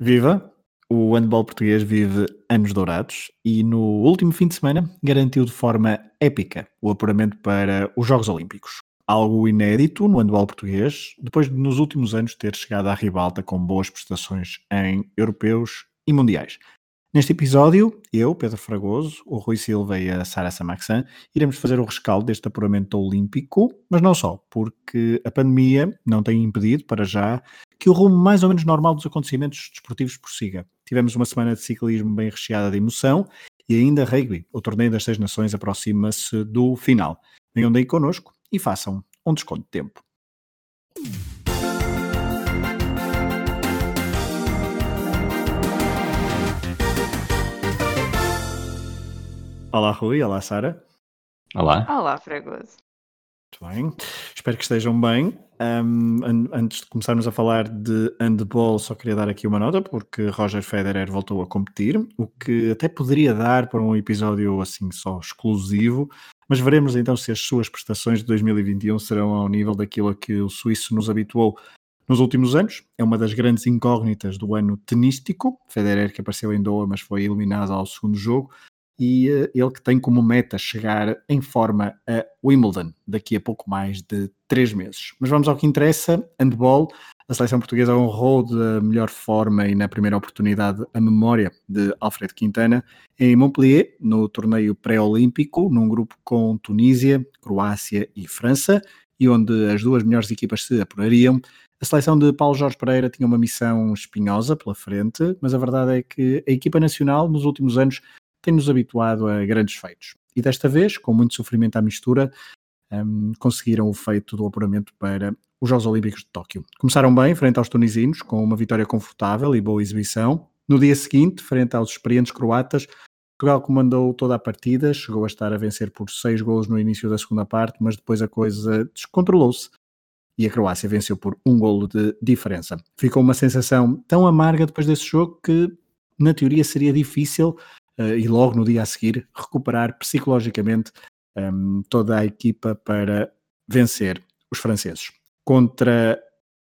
Viva! O handball português vive anos dourados e no último fim de semana garantiu de forma épica o apuramento para os Jogos Olímpicos. Algo inédito no handball português, depois de nos últimos anos ter chegado à ribalta com boas prestações em europeus e mundiais. Neste episódio, eu, Pedro Fragoso, o Rui Silva e a Sara Samaxan iremos fazer o rescaldo deste apuramento olímpico, mas não só, porque a pandemia não tem impedido, para já, que o rumo mais ou menos normal dos acontecimentos desportivos prossiga. Tivemos uma semana de ciclismo bem recheada de emoção e ainda rugby. O torneio das Seis Nações aproxima-se do final. Venham daí connosco e façam um desconto de tempo. Olá, Rui. Olá, Sara. Olá. Olá, Fragoso. Muito bem. Espero que estejam bem. Um, an antes de começarmos a falar de handball, só queria dar aqui uma nota, porque Roger Federer voltou a competir, o que até poderia dar para um episódio assim só exclusivo, mas veremos então se as suas prestações de 2021 serão ao nível daquilo a que o suíço nos habituou nos últimos anos. É uma das grandes incógnitas do ano tenístico. Federer que apareceu em Doha, mas foi eliminado ao segundo jogo e uh, ele que tem como meta chegar em forma a Wimbledon daqui a pouco mais de três meses. Mas vamos ao que interessa: handball. A seleção portuguesa honrou da melhor forma e na primeira oportunidade a memória de Alfredo Quintana em Montpellier, no torneio pré-olímpico, num grupo com Tunísia, Croácia e França, e onde as duas melhores equipas se apurariam. A seleção de Paulo Jorge Pereira tinha uma missão espinhosa pela frente, mas a verdade é que a equipa nacional nos últimos anos tem-nos habituado a grandes feitos. E desta vez, com muito sofrimento à mistura, um, conseguiram o feito do apuramento para os Jogos Olímpicos de Tóquio. Começaram bem, frente aos tunisinos, com uma vitória confortável e boa exibição. No dia seguinte, frente aos experientes croatas, Portugal comandou toda a partida, chegou a estar a vencer por seis gols no início da segunda parte, mas depois a coisa descontrolou-se e a Croácia venceu por um golo de diferença. Ficou uma sensação tão amarga depois desse jogo que, na teoria, seria difícil e logo no dia a seguir recuperar psicologicamente um, ehm, toda a equipa para vencer os franceses. Contra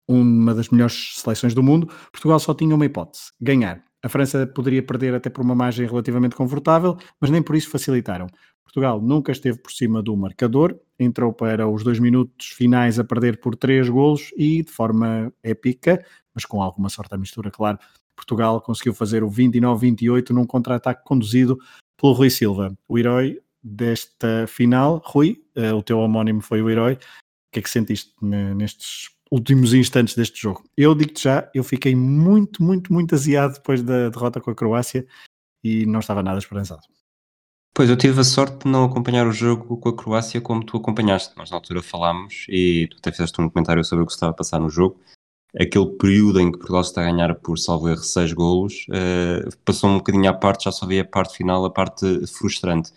uma das melhores seleções do mundo, Portugal só tinha uma hipótese: ganhar. A França poderia perder até por uma margem relativamente confortável, mas nem por isso facilitaram. Portugal nunca esteve por cima do marcador, entrou para os dois minutos finais a perder por três golos e de forma épica, mas com alguma sorte à mistura, claro, Portugal conseguiu fazer o 29-28 num contra-ataque conduzido pelo Rui Silva, o herói desta final. Rui, uh, o teu homónimo foi o herói. O que é que sentiste nestes últimos instantes deste jogo? Eu digo-te já, eu fiquei muito, muito, muito aziado depois da derrota com a Croácia e não estava nada esperançado. Pois, eu tive a sorte de não acompanhar o jogo com a Croácia como tu acompanhaste. Nós na altura falámos e tu até fizeste um comentário sobre o que estava a passar no jogo aquele período em que Portugal está a ganhar por salvo erro 6 golos, uh, passou um bocadinho à parte, já só vi a parte final, a parte frustrante.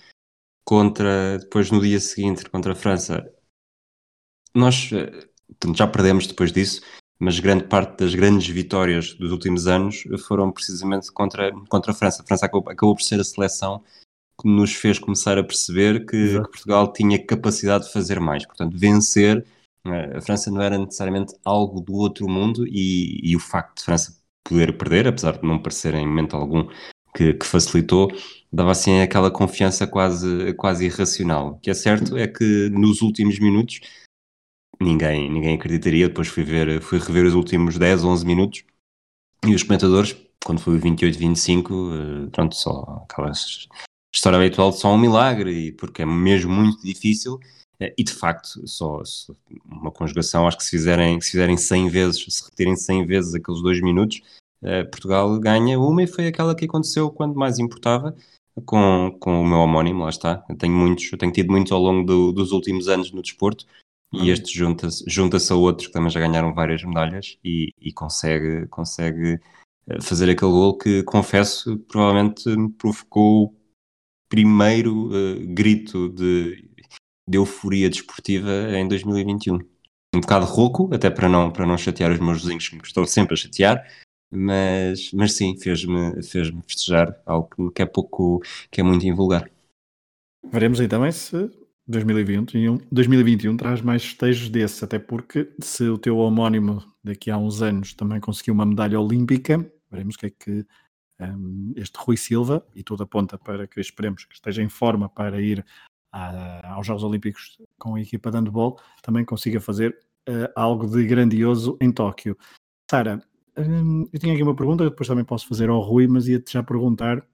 Contra, depois no dia seguinte, contra a França, nós uh, já perdemos depois disso, mas grande parte das grandes vitórias dos últimos anos foram precisamente contra, contra a França. A França acabou, acabou por ser a seleção que nos fez começar a perceber que, que Portugal tinha capacidade de fazer mais. Portanto, vencer? A França não era necessariamente algo do outro mundo e, e o facto de França poder perder, apesar de não parecer em momento algum que, que, facilitou, dava assim aquela confiança quase, quase irracional. O que é certo é que nos últimos minutos ninguém, ninguém acreditaria, depois fui, ver, fui rever os últimos 10, 11 minutos e os comentadores, quando foi o 28, 25, eh, pronto, só aquela história habitual de só um milagre, porque é mesmo muito difícil e de facto, só, só, uma conjugação, acho que se fizerem, se fizerem 100 vezes, se repetirem 100 vezes aqueles dois minutos, eh, Portugal ganha uma e foi aquela que aconteceu quando mais importava, com, com o meu homónimo, lá está. Eu tenho muitos, eu tenho tido muitos ao longo do, dos últimos anos no desporto e uhum. este junta-se junta a outros que também já ganharam várias medalhas e, e consegue, consegue eh, fazer aquele gol que, confesso, provavelmente me provocou o primeiro uh, grito de de euforia desportiva em 2021. Um bocado rouco, até para não, para não chatear os meus vizinhos que me estou sempre a chatear, mas, mas sim, fez-me fez festejar algo que é pouco, que é muito invulgar. Veremos então se 2021, 2021 traz mais festejos desses, até porque se o teu homónimo daqui a uns anos também conseguiu uma medalha olímpica, Veremos o que é que um, este Rui Silva, e tudo aponta para que esperemos que esteja em forma para ir a, aos Jogos Olímpicos com a equipa de handball, também consiga fazer uh, algo de grandioso em Tóquio. Sara, um, eu tinha aqui uma pergunta, depois também posso fazer ao Rui, mas ia-te já perguntar.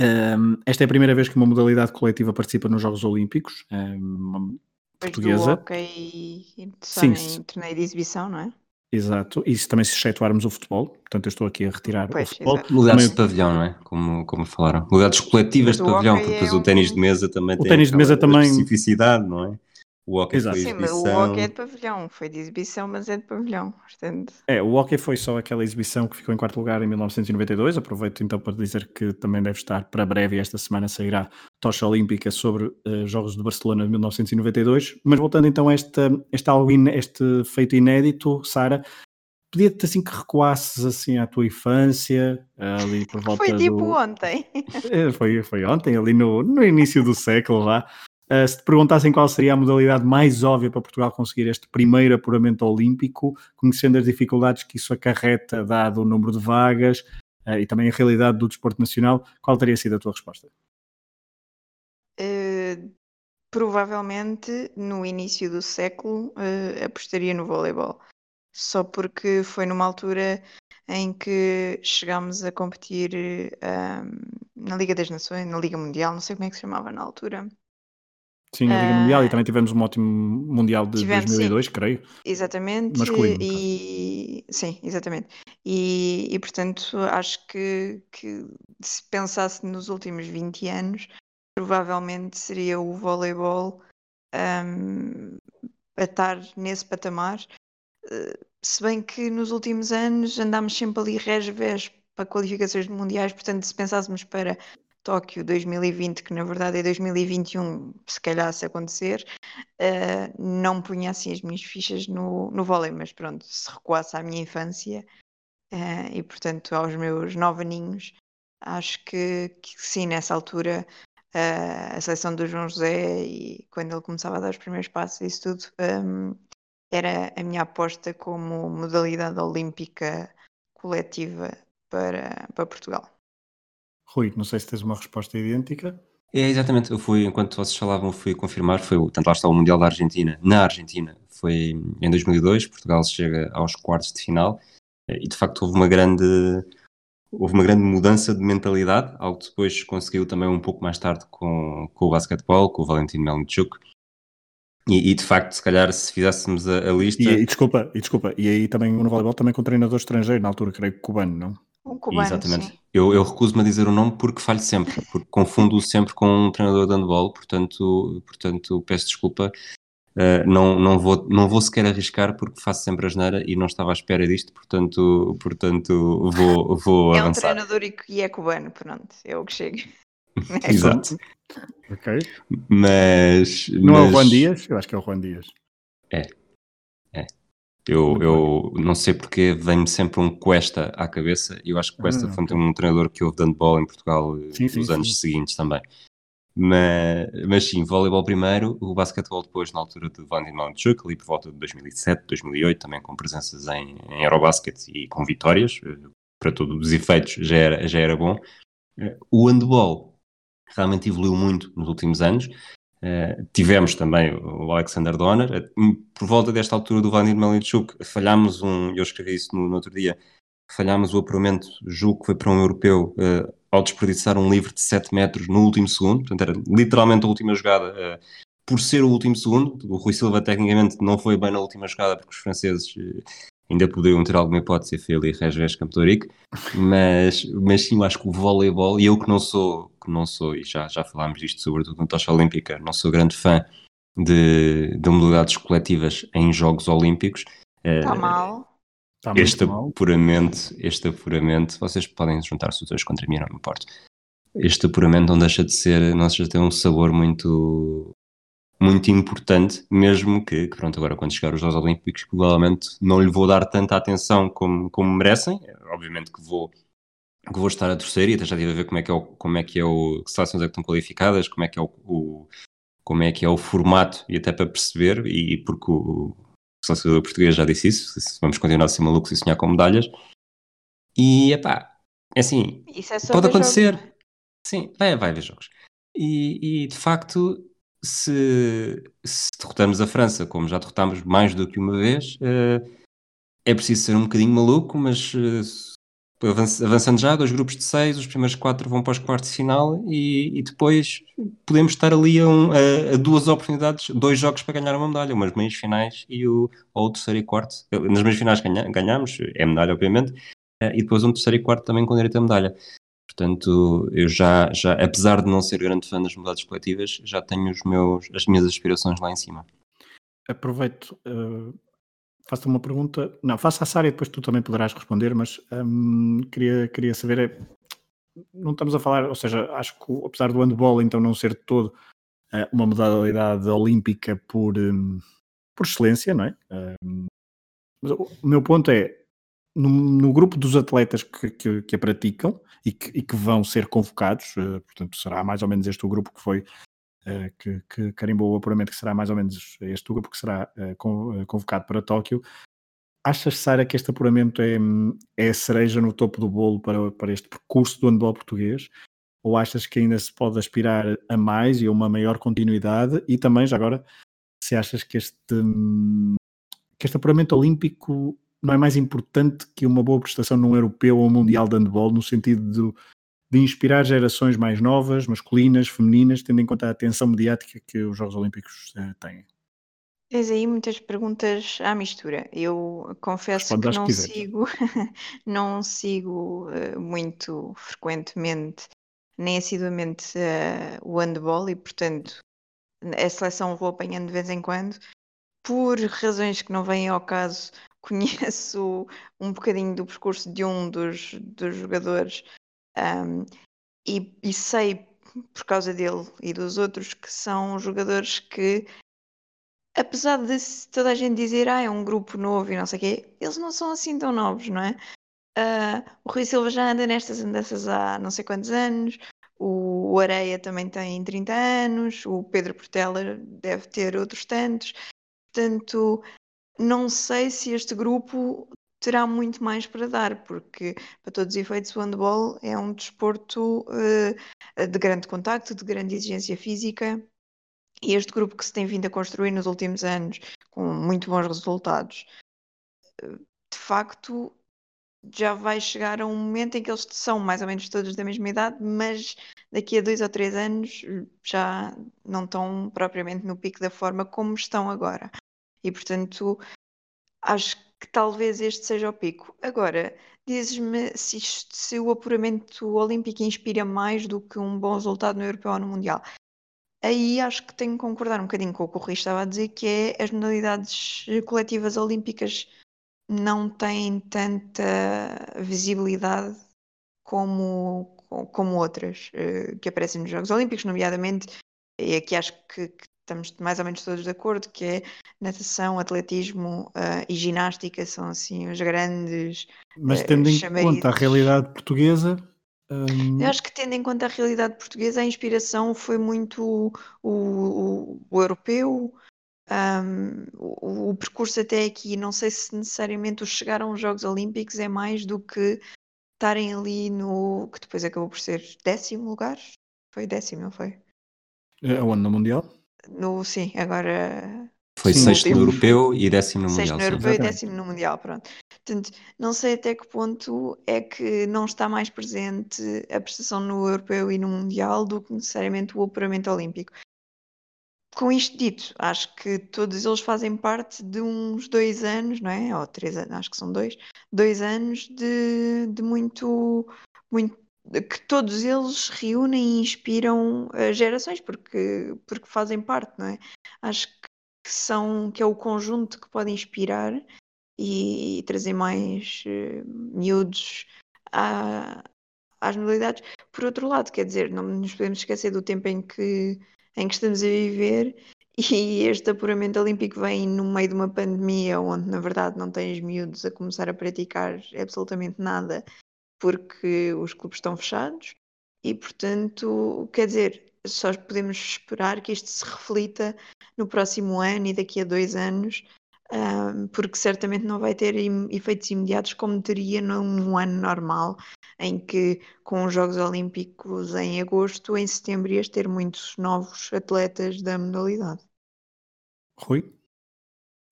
Um, esta é a primeira vez que uma modalidade coletiva participa nos Jogos Olímpicos, uma portuguesa. Do hockey Sim, em torneio de exibição, não é? Exato, e se também se excetuarmos o futebol, portanto eu estou aqui a retirar pois, o futebol. Exato. Modalidades de pavilhão, não é? Como, como falaram. Modalidades coletivas de pavilhão, porque depois é o ténis de mesa também o tem ténis de mesa também... especificidade, não é? O hockey Exato. foi Sim, mas o hockey é de pavilhão, foi de exibição, mas é de pavilhão. Portanto... É, o hockey foi só aquela exibição que ficou em quarto lugar em 1992. Aproveito então para dizer que também deve estar para breve, esta semana sairá tocha olímpica sobre uh, Jogos de Barcelona de 1992. Mas voltando então a esta, in, este feito inédito, Sara, pedia-te assim que recuasses assim à tua infância, ali por volta Foi tipo do... ontem. É, foi, foi ontem, ali no, no início do século lá. Uh, se te perguntassem qual seria a modalidade mais óbvia para Portugal conseguir este primeiro apuramento olímpico, conhecendo as dificuldades que isso acarreta, dado o número de vagas uh, e também a realidade do desporto nacional, qual teria sido a tua resposta? Uh, provavelmente no início do século apostaria no voleibol, só porque foi numa altura em que chegámos a competir na Liga das Nações, na Liga Mundial, não sei como é que se chamava na altura. Sim, a Liga uh, Mundial e também tivemos um ótimo Mundial de tivemos, 2002, sim. creio. Exatamente. Masculino. E, sim, exatamente. E, e portanto, acho que, que se pensasse nos últimos 20 anos, provavelmente seria o voleibol um, a estar nesse patamar. Uh, se bem que nos últimos anos andámos sempre ali res para qualificações mundiais, portanto, se pensássemos para Tóquio 2020, que na verdade é 2021, se calhar se acontecer, uh, não punha assim as minhas fichas no, no vôlei, mas pronto, se recuasse à minha infância uh, e portanto aos meus nove aninhos, acho que, que sim, nessa altura uh, a seleção do João José e quando ele começava a dar os primeiros passos isso tudo, um, era a minha aposta como modalidade olímpica coletiva para, para Portugal. Rui, não sei se tens uma resposta idêntica. É, exatamente. Eu fui, enquanto vocês falavam, fui confirmar. Foi, tanto lá está o Mundial da Argentina. Na Argentina, foi em 2002. Portugal chega aos quartos de final. E, de facto, houve uma grande... Houve uma grande mudança de mentalidade, algo que depois conseguiu também um pouco mais tarde com, com o basquetebol, com o Valentim Melnichuk. E, e, de facto, se calhar, se fizéssemos a, a lista. E, e, desculpa, e desculpa, e aí também no voleibol também com treinador estrangeiro, na altura, creio que cubano, não? Um cubano, Exatamente. Sim. Eu, eu recuso-me a dizer o nome porque falho sempre, porque confundo-o sempre com um treinador de handball, portanto, portanto peço desculpa. Uh, não, não, vou, não vou sequer arriscar porque faço sempre a geneira e não estava à espera disto, portanto, portanto vou, vou é avançar. É um treinador e é cubano, pronto, é o que chega. É Exato. ok. Mas. Não mas... é o Juan Dias? Eu acho que é o Juan Dias. É. É. Eu, eu não sei porque vem-me sempre um Cuesta à cabeça e eu acho que Cuesta ah, foi um treinador que houve dando bola em Portugal eh, sim, nos sim, anos sim. seguintes também. Mas, mas sim, voleibol primeiro, o basquetebol depois na altura de Van Malchuk, ali por volta de 2007, 2008, também com presenças em, em Eurobasket e com vitórias, eh, para todos os efeitos já era, já era bom. Eh, o handball realmente evoluiu muito nos últimos anos, Uh, tivemos também o Alexander Donner. Uh, por volta desta altura do Vladimir Melinchuk, falhámos um, eu escrevi isso no, no, outro dia, falhámos o apuramento, julgo que foi para um europeu, uh, ao desperdiçar um livre de 7 metros no último segundo, portanto era literalmente a última jogada. por ser o último segundo, o Rui Silva tecnicamente não foi bem na última jogada porque os franceses ainda poderiam ter alguma hipótese a Feli Regés Campo mas, mas sim, eu acho que o voleibol, e eu que não sou, que não sou, e já, já falámos disto sobretudo na tocha olímpica, não sou grande fã de, de modalidades coletivas em Jogos Olímpicos. Está uh, mal. Tá este apuramento, este apuramento, vocês podem juntar-se os dois contra mim, não me importa. Este apuramento não deixa de ser, não deixa de ter um sabor muito muito importante, mesmo que, que, pronto, agora quando chegar os Jogos Olímpicos, provavelmente não lhe vou dar tanta atenção como, como merecem. Obviamente que vou, que vou estar a torcer e até já estive a ver como é que é o, como é que é o, que seleções é que estão qualificadas, como é que é o, o como é que é o formato e até para perceber, e, porque o, o selecionador português já disse isso, vamos continuar a ser malucos e sonhar com medalhas. E, epá, é assim, é pode ver jogos, acontecer. não é? Sim, vai, vai ver jogos. E, e, de facto, se, se derrotamos a França, como já derrotámos mais do que uma vez, eh, é preciso ser um bocadinho maluco, mas eh, avanç- avançando já, dois grupos de seis, os primeiros quatro vão para os quartos de final e, e depois podemos estar ali a, um- a- a duas oportunidades, dois jogos para ganhar uma medalha, umas meias finais e o, ou o terceiro e quarto. Nas meias finais ganha, ganhamos, é medalha, obviamente, eh, e depois um terceiro e quarto também com direito a medalha. Portanto, eu já, já, apesar de não ser grande fã das modalidades coletivas, já tenho os meus, as minhas aspirações lá em cima. Aproveito, uh, faço uma pergunta. Não, faça a Sara e depois tu também poderás responder, mas um, queria, queria saber. É, não estamos a falar, ou seja, acho que apesar do handball então não ser todo uh, uma modalidade olímpica por, um, por excelência, não é? Um, mas o meu ponto é, no, no, grupo dos atletas que, que, que a praticam e que, e que, vão ser convocados, uh, portanto, será mais ou menos este o grupo que foi uh, que, que, carimbou o apuramento, que será mais ou menos este o grupo que será uh, convocado para Tóquio. Achas, Sara, que este apuramento é, é a cereja no topo do bolo para, para este percurso do handball português? Ou achas que ainda se pode aspirar a mais e a uma maior continuidade? E também, já agora, se achas que este, que este apuramento olímpico não é mais importante que uma boa prestação num europeu ou mundial de handball, no sentido de, de, inspirar gerações mais novas, masculinas, femininas, tendo em conta a atenção mediática que os Jogos Olímpicos uh, têm? Tens aí muitas perguntas à mistura. Eu confesso Responde que não sigo, não sigo uh, muito frequentemente, nem assiduamente uh, o handball e, portanto, a seleção vou apanhando de vez em quando. Por razões que não vêm ao caso, conheço um bocadinho do percurso de um dos, dos jogadores um, e, e, sei por causa dele e dos outros que são jogadores que apesar de toda a gente dizer ah, é um grupo novo e não sei o quê, eles não são assim tão novos, não é? Uh, o Rui Silva já anda nestas andanças há não sei quantos anos, o, o Areia também tem 30 anos, o Pedro Portela deve ter outros tantos, portanto não sei se este grupo terá muito mais para dar, porque, para todos os efeitos, o handball é um desporto uh, de grande contacto, de grande exigência física, e este grupo que se tem vindo a construir nos últimos anos, com muito bons resultados, uh, de facto já vai chegar a um momento em que eles são mais ou menos todos da mesma idade, mas daqui a dois ou três anos já não estão propriamente no pico da forma como estão agora. E portanto, acho que talvez este seja o pico. Agora, dizes-me se, se, o apuramento olímpico inspira mais do que um bom resultado no europeu ou no mundial. Aí acho que tenho que concordar um bocadinho com o que o Rui estava a dizer, que é as modalidades coletivas olímpicas não têm tanta visibilidade como, como outras que aparecem nos Jogos Olímpicos, nomeadamente, e aqui acho que, que estamos mais ou menos todos de acordo, que é natação, atletismo uh, e ginástica são assim os grandes. Mas tendo uh, em conta a realidade portuguesa. Um... Eu acho que tendo em conta a realidade portuguesa, a inspiração foi muito o, o, o europeu, um, o, o, percurso até aqui. Não sei se necessariamente o chegar aos Jogos Olímpicos é mais do que estarem ali no. que depois acabou por ser décimo lugar. Foi décimo, não foi? Aonde? No Mundial? No, sim, agora. Foi sim, sexto no europeu e décimo no sexto mundial. no europeu e décimo no mundial, pronto. Portanto, não sei até que ponto é que não está mais presente a prestação no europeu e no mundial do que necessariamente o apuramento olímpico. Com isto dito, acho que todos eles fazem parte de uns dois anos, não é? Ou três anos, acho que são dois, dois anos de, de muito, muito que todos eles reúnem e inspiram uh, gerações porque, porque fazem parte, não é? Acho que são que é o conjunto que pode inspirar e, e trazer mais uh, miúdos à, às modalidades. Por outro lado, quer dizer, não nos podemos esquecer do tempo em que, em que estamos a viver e este apuramento olímpico vem no meio de uma pandemia onde, na verdade, não tens miúdos a começar a praticar absolutamente nada porque os clubes estão fechados e, portanto, quer dizer, só podemos esperar que isto se reflita no próximo ano e daqui a dois anos porque certamente não vai ter efeitos imediatos como teria num ano normal, em que com os Jogos Olímpicos em agosto, em setembro ias ter muitos novos atletas da modalidade. Rui?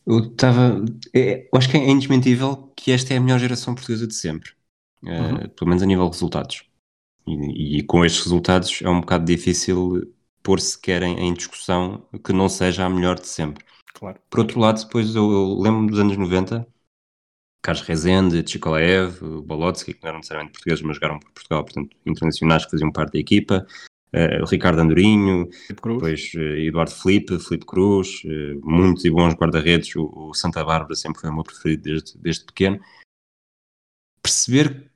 Eu estava. É, acho que é indesmentível que esta é a melhor geração portuguesa de sempre. Eh, uhum. Uh, pelo menos a nível de resultados. E, e, com estes resultados é um bocado difícil pôr sequer em, em discussão que não seja a melhor de sempre. Claro. Por outro lado, depois eu, eu lembro-me dos anos 90, Carlos Rezende, Tchikolaev, Bolotsky, que não eram necessariamente portugueses, mas jogaram por Portugal, portanto, internacionais que faziam parte da equipa, uh, Ricardo Andorinho, depois uh, Eduardo Felipe, Felipe Cruz, uh, muitos e bons guarda-redes, o, o, Santa Bárbara sempre foi o meu preferido desde, desde pequeno. Perceber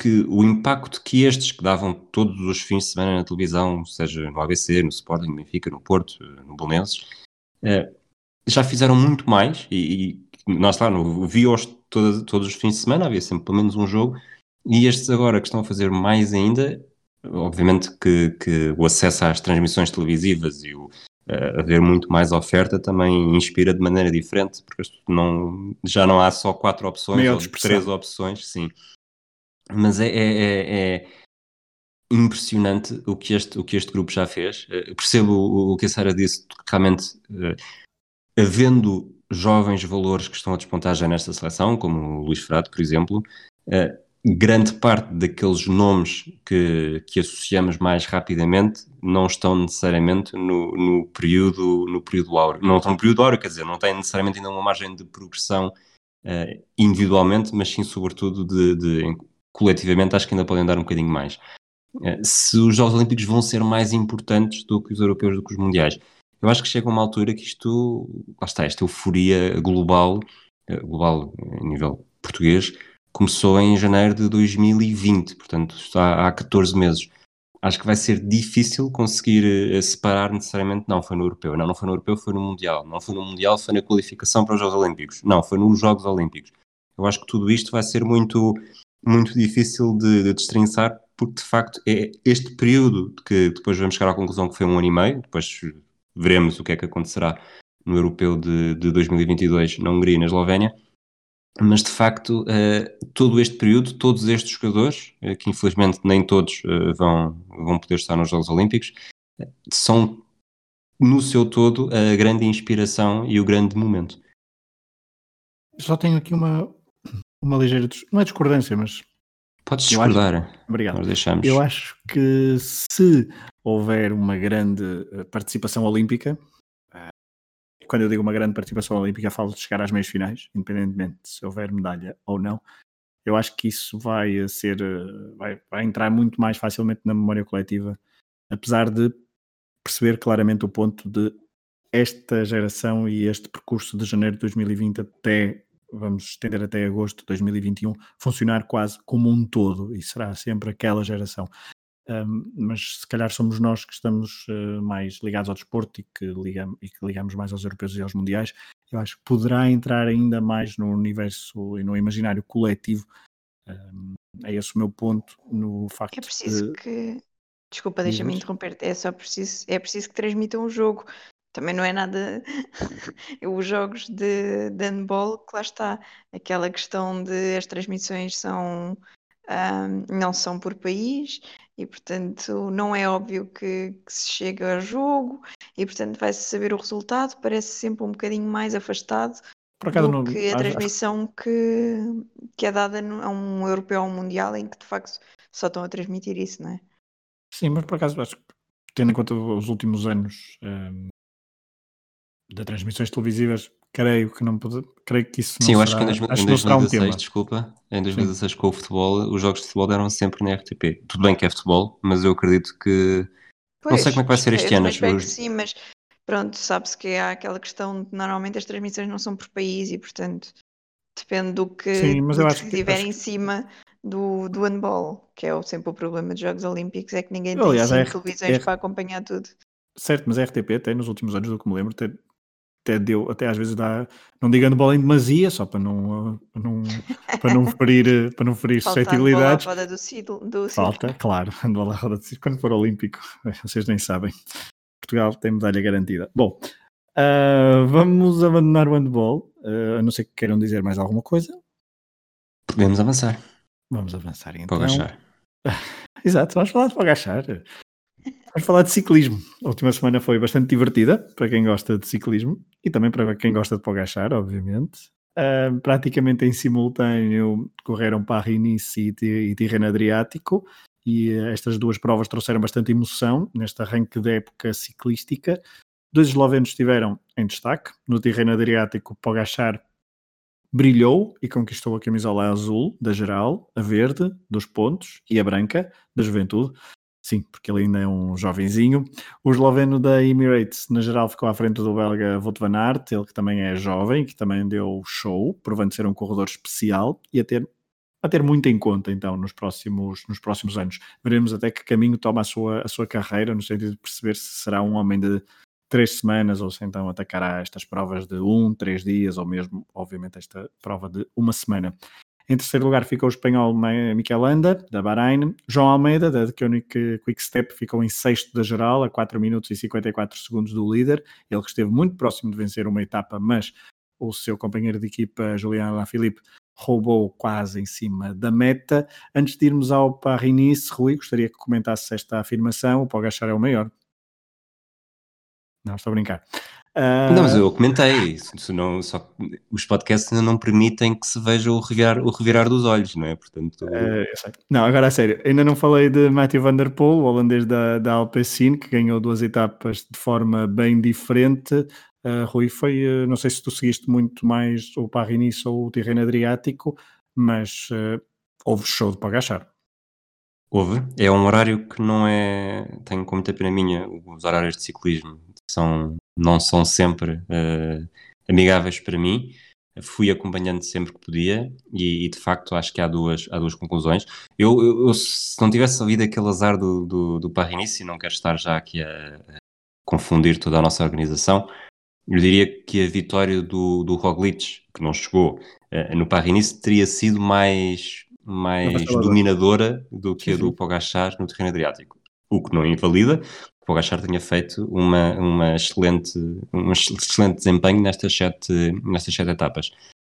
que o impacto que estes que davam todos os fins de semana na televisão, seja no ABC, no Sporting, no Benfica, no Porto, no Bolonenses, já fizeram muito mais e, e nós lá no vi-os todos, todos os fins de semana, havia sempre pelo menos um jogo e estes agora que estão a fazer mais ainda, obviamente que, que o acesso às transmissões televisivas e o uh, haver muito mais oferta também inspira de maneira diferente, porque não, já não há só quatro opções ou três opções, sim. Mas é, é, é, é impressionante o que este, o que este grupo já fez. Uh, percebo o, o, que a Sara disse, realmente uh, havendo jovens valores que estão a despontar já nesta seleção, como o Luís Frado, por exemplo, uh, grande parte daqueles nomes que, que associamos mais rapidamente não estão necessariamente no, no período no período áureo. Não estão no período áureo, quer dizer, não têm necessariamente ainda uma margem de progressão individualmente, mas sim, sobretudo, de, de, coletivamente, acho que ainda podem dar um bocadinho mais. Uh, se os Jogos Olímpicos vão ser mais importantes do que os europeus, do que os mundiais, eu acho que chega uma altura que isto, lá está, esta euforia global, eh, global a nível português, começou em janeiro de 2020, portanto está há 14 meses. Acho que vai ser difícil conseguir eh, separar necessariamente, não, foi no europeu, não, não foi no europeu, foi no mundial, não foi no mundial, foi na qualificação para os Jogos Olímpicos, não, foi nos Jogos Olímpicos. Eu acho que tudo isto vai ser muito, muito difícil de, de destrinçar, porque de facto é este período que depois vamos chegar à conclusão que foi um ano e meio, depois veremos o que é que acontecerá no europeu de, de 2022 na Hungria e na Eslovénia. Mas de facto, uh, todo este período, todos estes jogadores, uh, que infelizmente nem todos uh, vão, vão poder estar nos Jogos Olímpicos, são no seu todo a grande inspiração e o grande momento. Só tenho aqui uma, uma ligeira, não é discordância, mas Podes discordar. Acho, obrigado. Nós deixamos. Eu acho que se houver uma grande eh, participação olímpica, eh, quando eu digo uma grande participação olímpica, falo de chegar às meias finais, independentemente se houver medalha ou não. Eu acho que isso vai eh, ser, vai, vai entrar muito mais facilmente na memória coletiva, apesar de perceber claramente o ponto de esta geração e este percurso de janeiro de 2020 até vamos estender até agosto de 2021, funcionar quase como um todo e será sempre aquela geração. Um, mas se calhar somos nós que estamos uh, mais ligados ao desporto e que, ligamos, e que ligamos mais aos europeus e aos mundiais. Eu acho que poderá entrar ainda mais no universo e no imaginário coletivo. Um, é esse o meu ponto no facto É preciso de... que. Desculpa, deixa-me interromper. É só preciso, é preciso que transmitam o jogo. Também não é nada. Os jogos de, de handball, que lá está, aquela questão de as transmissões são. Um, não são por país e portanto não é óbvio que, que se chega ao jogo e portanto vai-se saber o resultado, parece sempre um bocadinho mais afastado do não, que a acho, transmissão acho... Que, que é dada a um europeu ou um mundial em que de facto só estão a transmitir isso, não é? Sim, mas por acaso acho que tendo em conta os últimos anos um, de transmissões televisivas, creio que não pode, creio que isso não Sim, eu acho que em, 2000, acho em 2016, um desculpa, em 2016 Sim. com o futebol, os jogos de futebol eram sempre na RTP. Tudo bem que é futebol, mas eu acredito que pois, não sei como é que vai ser este ano. Os... Sim, mas pronto, sabe-se que há aquela questão de normalmente as transmissões não são por país e portanto depende do que, Sim, mas do que estiver que, em cima do, do handball, que é sempre o problema dos Jogos Olímpicos, é que ninguém tem Aliás, cinco televisões R... para acompanhar tudo. Certo, mas a RTP tem nos últimos anos, do que me lembro, tem, até deu, até às vezes dá, não digando bola em demasia, só para não, para não, para não ferir, para não ferir suscetibilidades. Falta do ciclo, do Falta, claro, ando à roda de ciclo. Quando for olímpico, vocês nem sabem. Portugal tem medalha garantida. Bom, Uh, vamos abandonar o handball, uh, a não ser que queiram dizer mais alguma coisa. Podemos avançar. Vamos avançar então. Para agachar. Exato, vamos falar de para agachar. Vamos falar de ciclismo. A última semana foi bastante divertida para quem gosta de ciclismo e também para quem gosta de pogachar, obviamente. Uh, praticamente em simultâneo correram Paris-Nice e, e Tirreno Adriático e estas duas provas trouxeram bastante emoção neste arranque da época ciclística. Dois eslovenos estiveram em destaque. No Tirreno Adriático, Pogachar brilhou e conquistou a camisola azul da geral, a verde dos pontos e a branca da juventude. Sim, porque ele ainda é um jovenzinho. O esloveno da Emirates, na geral, ficou à frente do belga Wout van Aert, ele que também é jovem, que também deu show, provando ser um corredor especial e a ter, a ter muito em conta, então, nos próximos, nos próximos anos. Veremos até que caminho toma a sua, a sua carreira, no sentido de perceber se será um homem de três semanas ou se então atacará estas provas de um, três dias ou mesmo, obviamente, esta prova de uma semana. Em terceiro lugar ficou o espanhol Miquel Anda, da Bahrein. João Almeida, da Koenig Quick Step, ficou em sexto da geral, a 4 minutos e 54 segundos do líder. Ele que esteve muito próximo de vencer uma etapa, mas o seu companheiro de equipa, Julian Lafilippe, roubou quase em cima da meta. Antes de irmos ao Paris-Nice, Rui, gostaria que comentasse esta afirmação. O Pogachar é o maior. Não, estou a brincar. Uh... Não, mas eu comentei, isso não, só, os podcasts ainda não permitem que se veja o revirar, o revirar dos olhos, não é? Portanto... Uh, não, agora a sério, ainda não falei de Matthew Van Der Poel, o holandês da, da Alpecin, que ganhou duas etapas de forma bem diferente. Uh, Rui, foi, não sei se tu seguiste muito mais o Paris-Nice ou o Tirreno Adriático, mas houve show de Pagachar. Houve. É um horário que não é. Tenho com muita pena minha os horários de ciclismo são, não são sempre uh, amigáveis para mim. Fui acompanhando sempre que podia e, e, de facto acho que há duas, há duas conclusões. Eu, eu, eu se não tivesse ouvido aquele azar do, do, do Parrinice, não quero estar já aqui a, a, confundir toda a nossa organização, eu diria que a vitória do, do Roglic, que não chegou uh, no Parrinice, teria sido mais, mais dominadora do que a do Pogachar no terreno Adriático. O que não invalida o Gachar tenha feito uma, uma excelente, um excelente desempenho nestas sete, nestas sete etapas.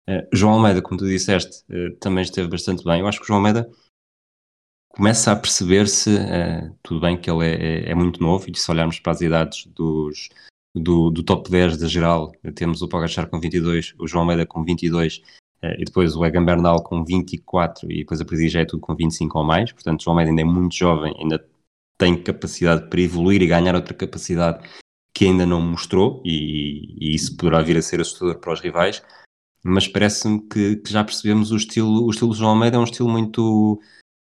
Uh, João Almeida, como tu disseste, uh, também esteve bastante bem. Eu acho que o João Almeida começa a perceber-se, uh, tudo bem que ele é, é, é, muito novo, e se olharmos para as idades dos, do, do top 10 da geral, temos o Pogachar com 22, o João Almeida com 22, e depois o Egan Bernal com 24, e depois a já é tudo com 25 ou mais, portanto o João Almeida ainda é muito jovem, ainda tem capacidade para evoluir e ganhar outra capacidade que ainda não mostrou, e, e isso poderá vir a ser assustador para os rivais, mas parece-me que, que, já percebemos o estilo, o estilo de João Almeida é um estilo muito,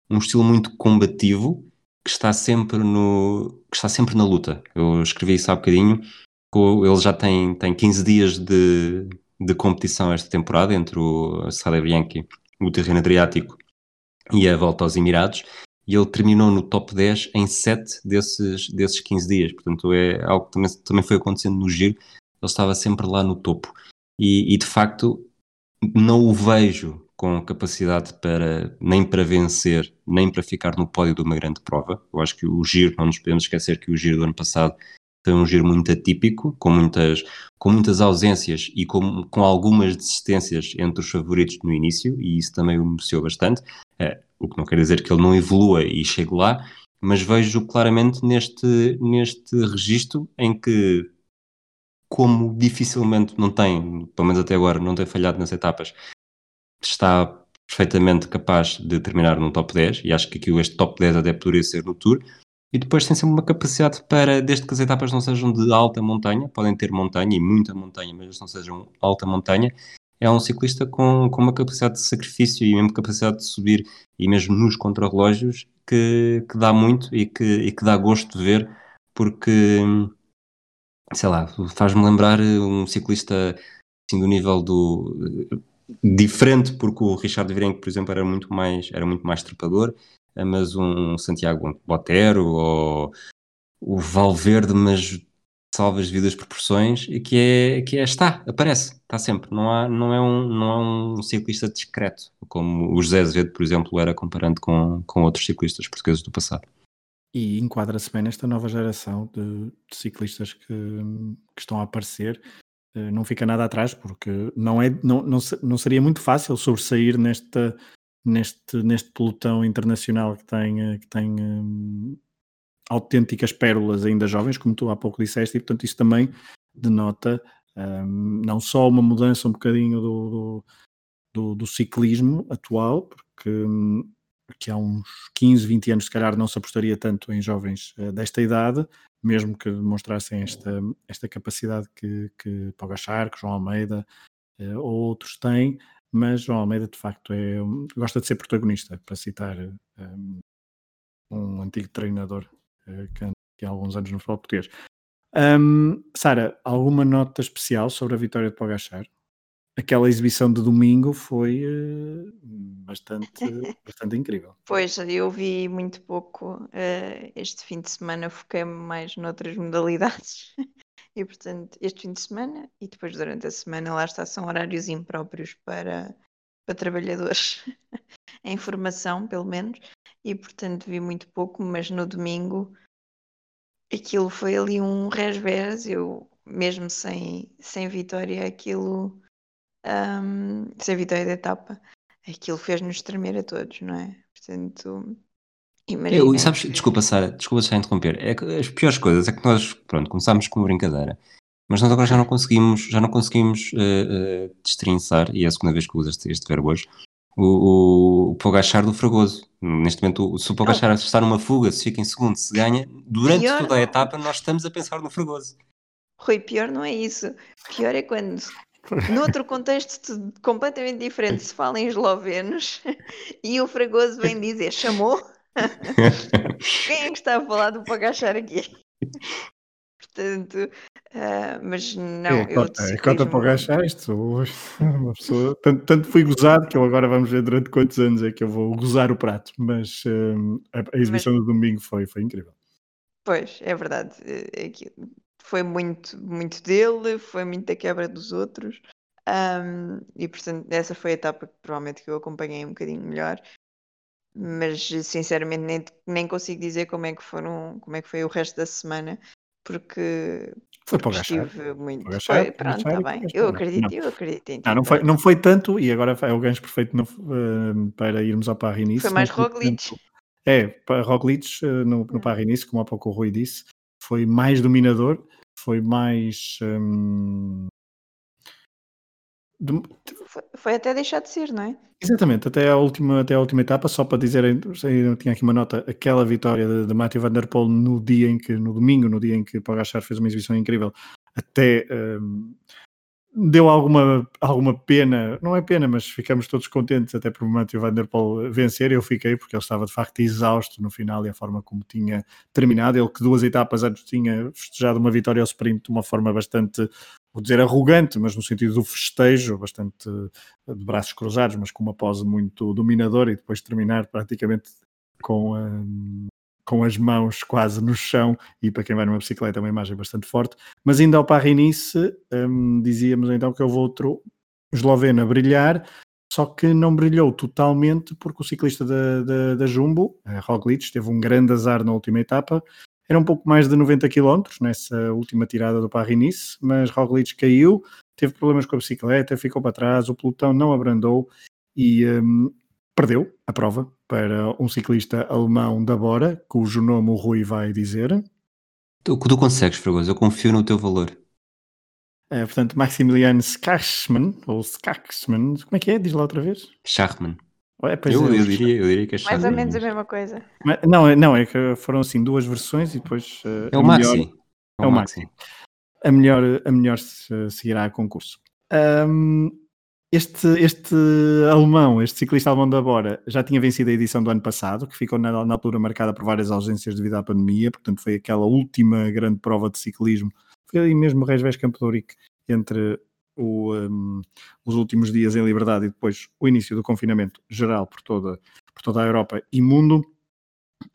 um estilo muito combativo, que está sempre no, que está sempre na luta. Eu escrevi isso há bocadinho, ele já tem, tem 15 dias de, de competição esta temporada entre o Sade Bianchi, o terreno Adriático e a volta aos Emirados, e ele terminou no top 10 em 7 desses, desses 15 dias. Portanto, é algo que também, também foi acontecendo no giro, ele estava sempre lá no topo. E, e de facto, não o vejo com capacidade para nem para vencer, nem para ficar no pódio de uma grande prova. Eu acho que o giro, não nos podemos esquecer que o giro do ano passado foi um giro muito atípico, com muitas, com muitas ausências e com, com algumas desistências entre os favoritos no início, e isso também o mereceu bastante. É, o que não quer dizer que ele não evolua e chegue lá, mas vejo claramente neste, neste registro em que, como dificilmente não tem, pelo menos até agora, não tem falhado nas etapas, está perfeitamente capaz de terminar no top 10, e acho que aqui este top 10 até poderia ser no Tour, e depois tem sempre uma capacidade para, desde que as etapas não sejam de alta montanha, podem ter montanha e muita montanha, mas não sejam alta montanha, é um ciclista com, com uma capacidade de sacrifício e mesmo capacidade de subir, e mesmo nos contrarrelógios, que, que dá muito e que, e que dá gosto de ver, porque, sei lá, faz-me lembrar um ciclista assim, do nível do. diferente, porque o Richard Virenque, por exemplo, era muito mais, era muito mais trepador, mas um Santiago Botero ou o Valverde, mas salva as vidas proporções que é, que é está, aparece, está sempre. Não, há, não, é um, não é um ciclista discreto, como o José Azevedo, por exemplo, era comparando com, com outros ciclistas portugueses do passado. e enquadra-se bem nesta nova geração de, de ciclistas que, que, estão a aparecer. Uh, não fica nada atrás, porque não, é, não, não, não seria muito fácil sobressair nesta, neste, neste pelotão internacional que tem, eh, que tem um, autênticas pérolas ainda jovens, como tu há pouco disseste, e portanto isso também denota um, não só uma mudança um bocadinho do, do, do, do ciclismo atual, porque um, que há uns 15, 20 anos se calhar não se apostaria tanto em jovens uh, desta idade, mesmo que demonstrassem esta, esta capacidade que, que Pogachar, que João Almeida uh, ou outros têm, mas João Almeida de facto é, gosta de ser protagonista, para citar um, um antigo treinador uh, que, que há alguns anos no futebol português. Um, Sara, alguma nota especial sobre a vitória de Pogachar? Aquela exibição de domingo foi uh, bastante, bastante incrível. Pois, eu vi muito pouco. Uh, este fim de semana foquei-me mais noutras modalidades. E portanto, este fim de semana e depois durante a semana, lá está, são horários impróprios para, para trabalhadores em formação, pelo menos. E portanto, vi muito pouco, mas no domingo aquilo foi ali um resvés. Eu, mesmo sem, sem vitória, aquilo. Um, sem vitória da etapa, aquilo fez-nos tremer a todos, não é? Portanto, eu, sabes, desculpa, Sara, desculpa já interromper. É as piores coisas é que nós, pronto, começámos com uma brincadeira, mas nós agora já não conseguimos, já não conseguimos uh, uh, destrinçar, e é a segunda vez que uso este, este verbo hoje, o, o, o Pogachar do Fragoso. Neste momento, se o Pogachar oh. está numa fuga, se fica em segundo, se ganha, durante pior toda a etapa nós estamos a pensar no Fragoso. Rui, pior não é isso. Pior é quando Noutro contexto completamente diferente, se fala em eslovenos e o Fragoso vem dizer chamou. Quem é que está a falar do Pagachar aqui? Portanto, uh, mas não. É, eu cota, é cota para agachar isto. Uma pessoa, tanto, tanto fui gozado que eu agora vamos ver durante quantos anos é que eu vou gozar o prato. Mas uh, a, a, exibição mas, do domingo foi, foi incrível. Pois, é verdade. É foi muito, muito dele, foi muito da quebra dos outros. Um, e portanto, essa foi a etapa que provavelmente que eu acompanhei um bocadinho melhor mas sinceramente nem, nem consigo dizer como é que foram, como é que foi o resto da semma, porque foi para estive muito. Foi, pronto, está bem. Eu acredito, não. eu acredito em não, não, foi, não foi tanto, e agora é o gancho perfeito no, uh, para irmos ao Parry Foi mais Roglic. É, para Roglic uh, no, no hum. Parry como há pouco o Rui disse, foi mais dominador, foi mais. Um, de... Foi, foi, até deixar de ser, não é? Exatamente, até a última, até a última etapa, só para dizer, eu tinha aqui uma nota, aquela vitória de, de Matthew Van Der Poel no dia em que, no domingo, no dia em que Pogachar fez uma exibição incrível, até um, deu alguma, alguma pena, não é pena, mas ficamos todos contentes até por Matthew Van Der Poel vencer, eu fiquei porque ele estava de facto exausto no final e a forma como tinha terminado, ele que duas etapas antes tinha festejado uma vitória ao sprint de uma forma bastante vou dizer arrogante, mas no sentido do festejo, bastante eh, de braços cruzados, mas com uma pose muito dominadora e depois terminar praticamente com, um, com as mãos quase no chão e para quem vai numa bicicleta é uma imagem bastante forte. Mas ainda ao Paris-Nice, um, dizíamos então que houve outro esloveno a brilhar, só que não brilhou totalmente porque o ciclista da, da, da Jumbo, Roglic, teve um grande azar na última etapa, era um pouco mais de 90 km nessa última tirada do Paris-Nice, mas Roglic caiu, teve problemas com a bicicleta, ficou para trás, o pelotão não abrandou e um, perdeu a prova para um ciclista alemão da Bora, cujo nome o Rui vai dizer. Tu, tu consegues, Fragoso, eu confio no teu valor. É, portanto, Maximilian Skachman, ou Skachman, como é que é? Diz lá outra vez. Schachman. É, eu, é, eu, diria, eu diria que é Mais ou menos a mesma coisa. Mas, não, é, não, é que foram assim duas versões e depois. Uh, é o Maxi. Melhor, é o Maxi. A melhor, a melhor se, seguirá a concurso. Um, este, este alemão, este ciclista alemão da Bora, já tinha vencido a edição do ano passado, que ficou na, na altura marcada por várias ausências devido à pandemia, portanto foi aquela última grande prova de ciclismo. Foi ali mesmo o Campo de entre o, um, os últimos dias em liberdade e depois o início do confinamento geral por toda, por toda a Europa e mundo,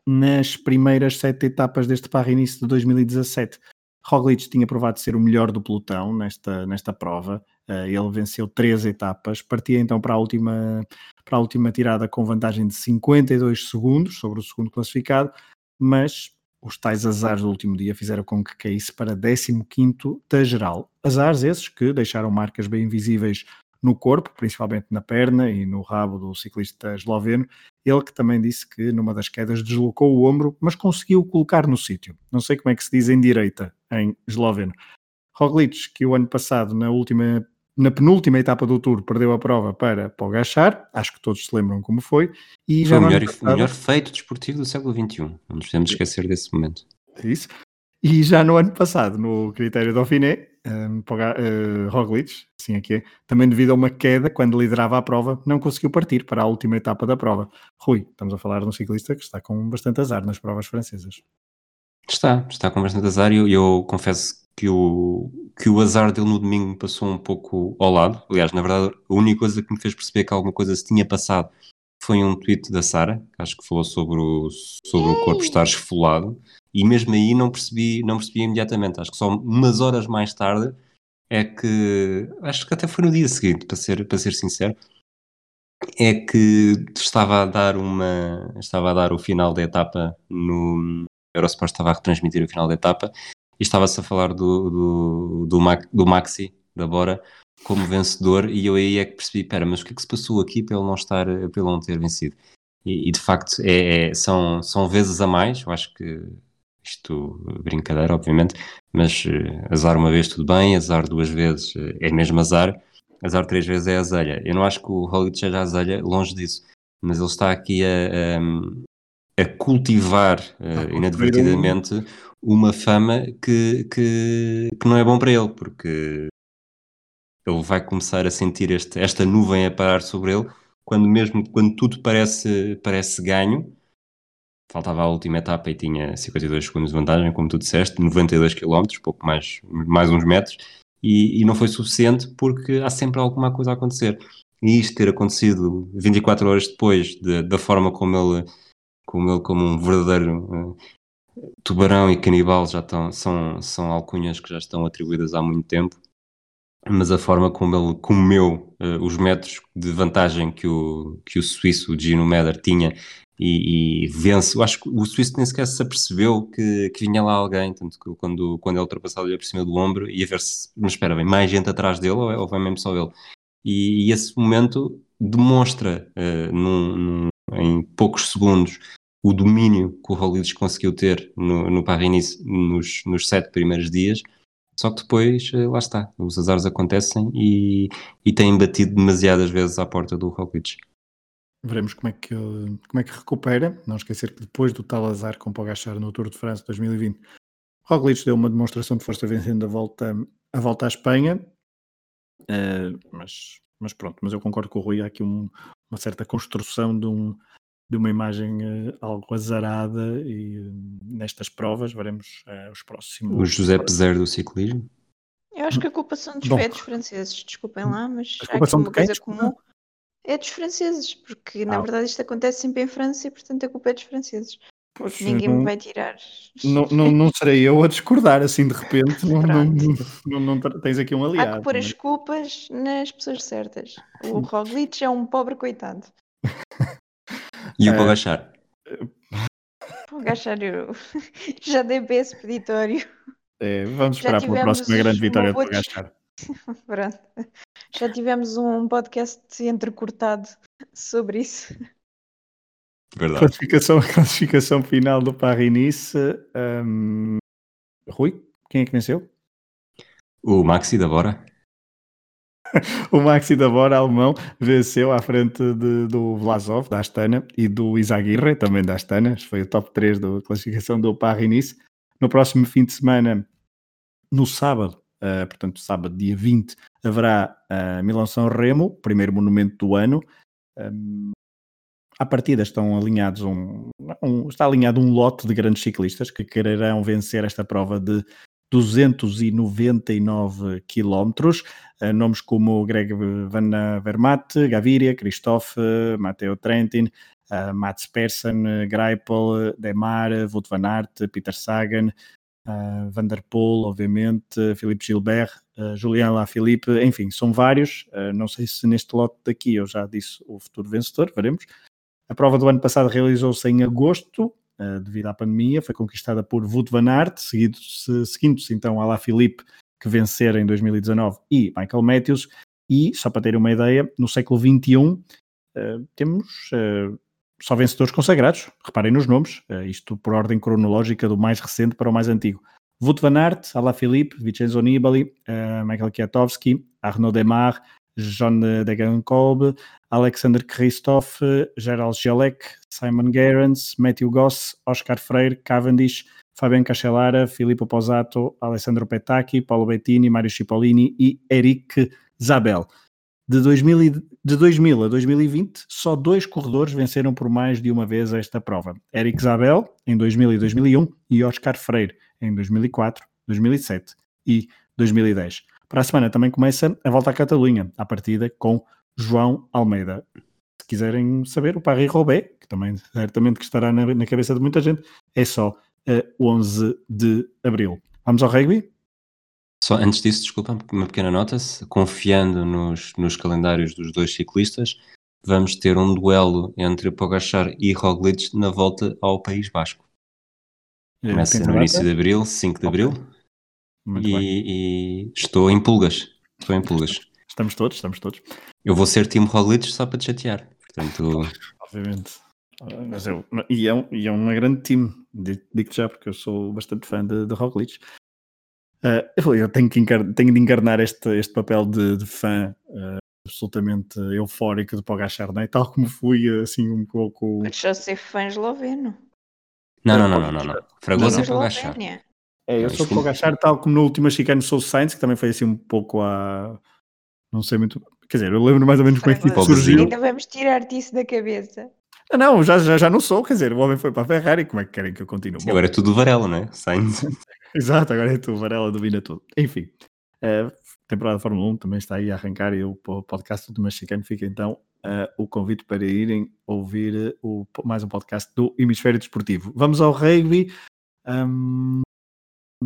nas primeiras sete etapas deste Paris-Nice de 2017. Roglic tinha provado ser o melhor do pelotão nesta, nesta prova. Uh, ele venceu três etapas, partia então para a, última, para a última tirada com vantagem de 52 segundos sobre o segundo classificado, mas os tais azares do último dia fizeram com que caísse para 15º da geral. Azares esses que deixaram marcas bem visíveis no corpo, principalmente na perna e no rabo do ciclista esloveno. Ele que também disse que numa das quedas deslocou o ombro, mas conseguiu colocar no sítio. Não sei como é que se diz em direita, em esloveno. Roglic, que o ano passado, na última na penúltima etapa do Tour perdeu a prova para Pogachar, acho que todos se lembram como foi. E foi o melhor, passado... melhor feito desportivo do século XXI, não nos podemos esquecer desse momento. Isso. E já no ano passado, no critério Dauphiné, um, uh, Roglic, assim aqui é, também devido a uma queda quando liderava a prova, não conseguiu partir para a última etapa da prova. Rui, estamos a falar de um ciclista que está com bastante azar nas provas francesas. Está, está com bastante azar e eu, eu confesso que o, que o azar dele no domingo me passou um pouco ao lado. Aliás, na verdade, a única coisa que me fez perceber que alguma coisa se tinha passado foi um tweet da Sara, que acho que falou sobre o, sobre o corpo estar esfolado, e mesmo aí não percebi, não percebi imediatamente. Acho que só umas horas mais tarde é que, acho que até foi no dia seguinte, para ser, para ser sincero, é que estava a dar uma, estava a dar o final da etapa no Eurosport estava a retransmitir o final da etapa e estava-se a falar do, do, do, do Maxi, da Bora, como vencedor, e eu aí é que percebi, pera, mas o que é que se passou aqui ele não estar, ele não ter vencido? E, e de facto é, é, são, são vezes a mais, eu acho que isto brincadeira, obviamente, mas uh, azar uma vez tudo bem, azar duas vezes uh, é mesmo azar, azar três vezes é azelha. Eu não acho que o Hollywood seja azelha, longe disso, mas ele está aqui a, a, a cultivar uh, inadvertidamente uma fama que, que, que não é bom para ele, porque ele vai começar a sentir este, esta nuvem a parar sobre ele, quando mesmo quando tudo parece, parece ganho, faltava a última etapa e tinha 52 segundos de vantagem, como tu disseste, 92 km, pouco mais, mais uns metros, e, e, não foi suficiente porque há sempre alguma coisa a acontecer. E isto ter acontecido 24 horas depois de, da forma como ele, como ele, como um verdadeiro Tubarão e Canibal já estão, são, são alcunhas que já estão atribuídas há muito tempo, mas a forma como ele comeu uh, os metros de vantagem que o, que o suíço, Gino Meder, tinha e, e, vence. Eu acho que o suíço nem sequer se apercebeu que, que vinha lá alguém, tanto que quando, quando ele ultrapassado olha por cima do ombro e a ver se, mas espera, vem mais gente atrás dele ou, é, ou vai mesmo só ele? E, e esse momento demonstra uh, num, num, em poucos segundos o domínio que o Roglic conseguiu ter no, no Paris nos, nos sete primeiros dias, só que depois, eh, lá está, os azares acontecem e, e têm batido demasiadas vezes à porta do Roglic. Veremos como é, que, como é que recupera. Não esquecer que depois do tal azar com o Pogachar no Tour de França 2020, Roglic deu uma demonstração de força vencendo a volta, a volta à Espanha. Uh, mas, mas pronto, mas eu concordo com o Rui, há aqui um, uma certa construção de um, de uma imagem uh, algo azarada e uh, nestas provas veremos uh, os próximos. O José Peser do ciclismo? Eu acho que a culpa são dos Bom, franceses, desculpem lá, mas há aqui uma coisa comum. É dos franceses, porque ah. na verdade isto acontece sempre em França e portanto a culpa é dos franceses. Pois, Ninguém não, me vai tirar. Não, não, não serei eu a discordar assim de repente. não, não, não, não, tens aqui um aliado. Há que pôr as culpas nas pessoas certas. O Roglic é um pobre coitado. E o Pogachar? Pogachar, eu já dei para esse peditório. É, vamos esperar pela próxima grande vitória de Pogachar. Pronto. Já tivemos um podcast entrecortado sobre isso. Verdade. Classificação, classificação final do Paris-Nice. Um... Rui, quem é que venceu? O Maxi da Bora. o Maxi da Bora, alemão, venceu à frente de, do Vlasov, da Astana, e do Izaguirre, também da Astana. Foi o top 3 da classificação do Paris-Nice. No próximo fim de semana, no sábado, uh, portanto, sábado, dia 20, haverá uh, Milão-São Remo, primeiro monumento do ano. Um, à partida estão alinhados um, um, está alinhado um lote de grandes ciclistas que quererão vencer esta prova de 299 quilómetros. Uh, nomes como Greg Van Vermaat, Gaviria, Christophe, Matteo Trentin, uh, Mats Persson, Greipel, Demar, Wout van Aert, Peter Sagan, uh, Van der Poel, obviamente, Philippe Gilbert, uh, Julian Lafilippe, enfim, são vários. Uh, não sei se neste lote daqui eu já disse o futuro vencedor, veremos. A prova do ano passado realizou-se em agosto uh, devido à pandemia, foi conquistada por Wout van Aert, seguindo-se seguindo então Alain Philippe, que vencer em 2019, e Michael Matthews, e, só para ter uma ideia, no século XXI temos só vencedores consagrados, reparem nos nomes, isto por ordem cronológica do mais recente para o mais antigo. Wout van Aert, Alaphilippe, Vincenzo Nibali, Michael Kwiatkowski, Arnaud Demar, John Degenkolb, Alexander Christoph, Gerald Jalek, Simon Gerrans, Matthew Goss, Oscar Freire, Cavendish, Fabian Cancellara, Filippo Posato, Alessandro Petacchi, Paulo Bettini, Mario Cipollini e Eric Zabel. De 2000, de 2000 a 2020, só dois corredores venceram por mais de uma vez esta prova. Eric Zabel, em 2000 e 2001, e Oscar Freire, em 2004, 2007 e 2010. Para a semana também começa a volta à Catalunha, à partida com João Almeida. Se quiserem saber, o Paris-Roubaix, que também certamente que estará na, na, cabeça de muita gente, é só a 11 de abril. Vamos ao rugby? Só antes disso, desculpa, uma pequena nota, confiando nos, nos calendários dos dois ciclistas, vamos ter um duelo entre Pogachar e Roglic na volta ao País Basco. Começa no início de abril, 5 de abril. E, e, estou em pulgas. Estou em pulgas. Estamos todos, estamos todos. Eu vou ser Timo Roglic só para te chatear. Portanto... Obviamente. Mas eu, e, é um, e é uma grande time, digo-te já, porque eu sou bastante fã de, de Roglic. Uh, eu tenho, que encarnar, tenho de encarnar este, este papel de, de fã uh, absolutamente eufórico de Pogachar, não é? Tal como fui assim um pouco. Mas só ser fã esloveno. Não, não, não, não, não. não. Fragoso é Pogachar. É, eu sou Pogachar, tal como no último chicano sou Sainz, que também foi assim um pouco a. Não sei muito. Quer dizer, eu lembro mais ou menos como é que surgiu. Ainda vamos tirar-te isso da cabeça. Ah, não, já, já, já não sou, quer dizer, o homem foi para a Ferrari, como é que querem que eu continue? Sim, agora é tudo Varela, não é? Sainz. Exato, agora é tudo, Varela domina tudo. Enfim, a temporada de Fórmula 1 também está aí a arrancar e o podcast do Mexicano fica então uh, o convite para irem ouvir o, mais um podcast do Hemisfério Desportivo. Vamos ao rugby. Um,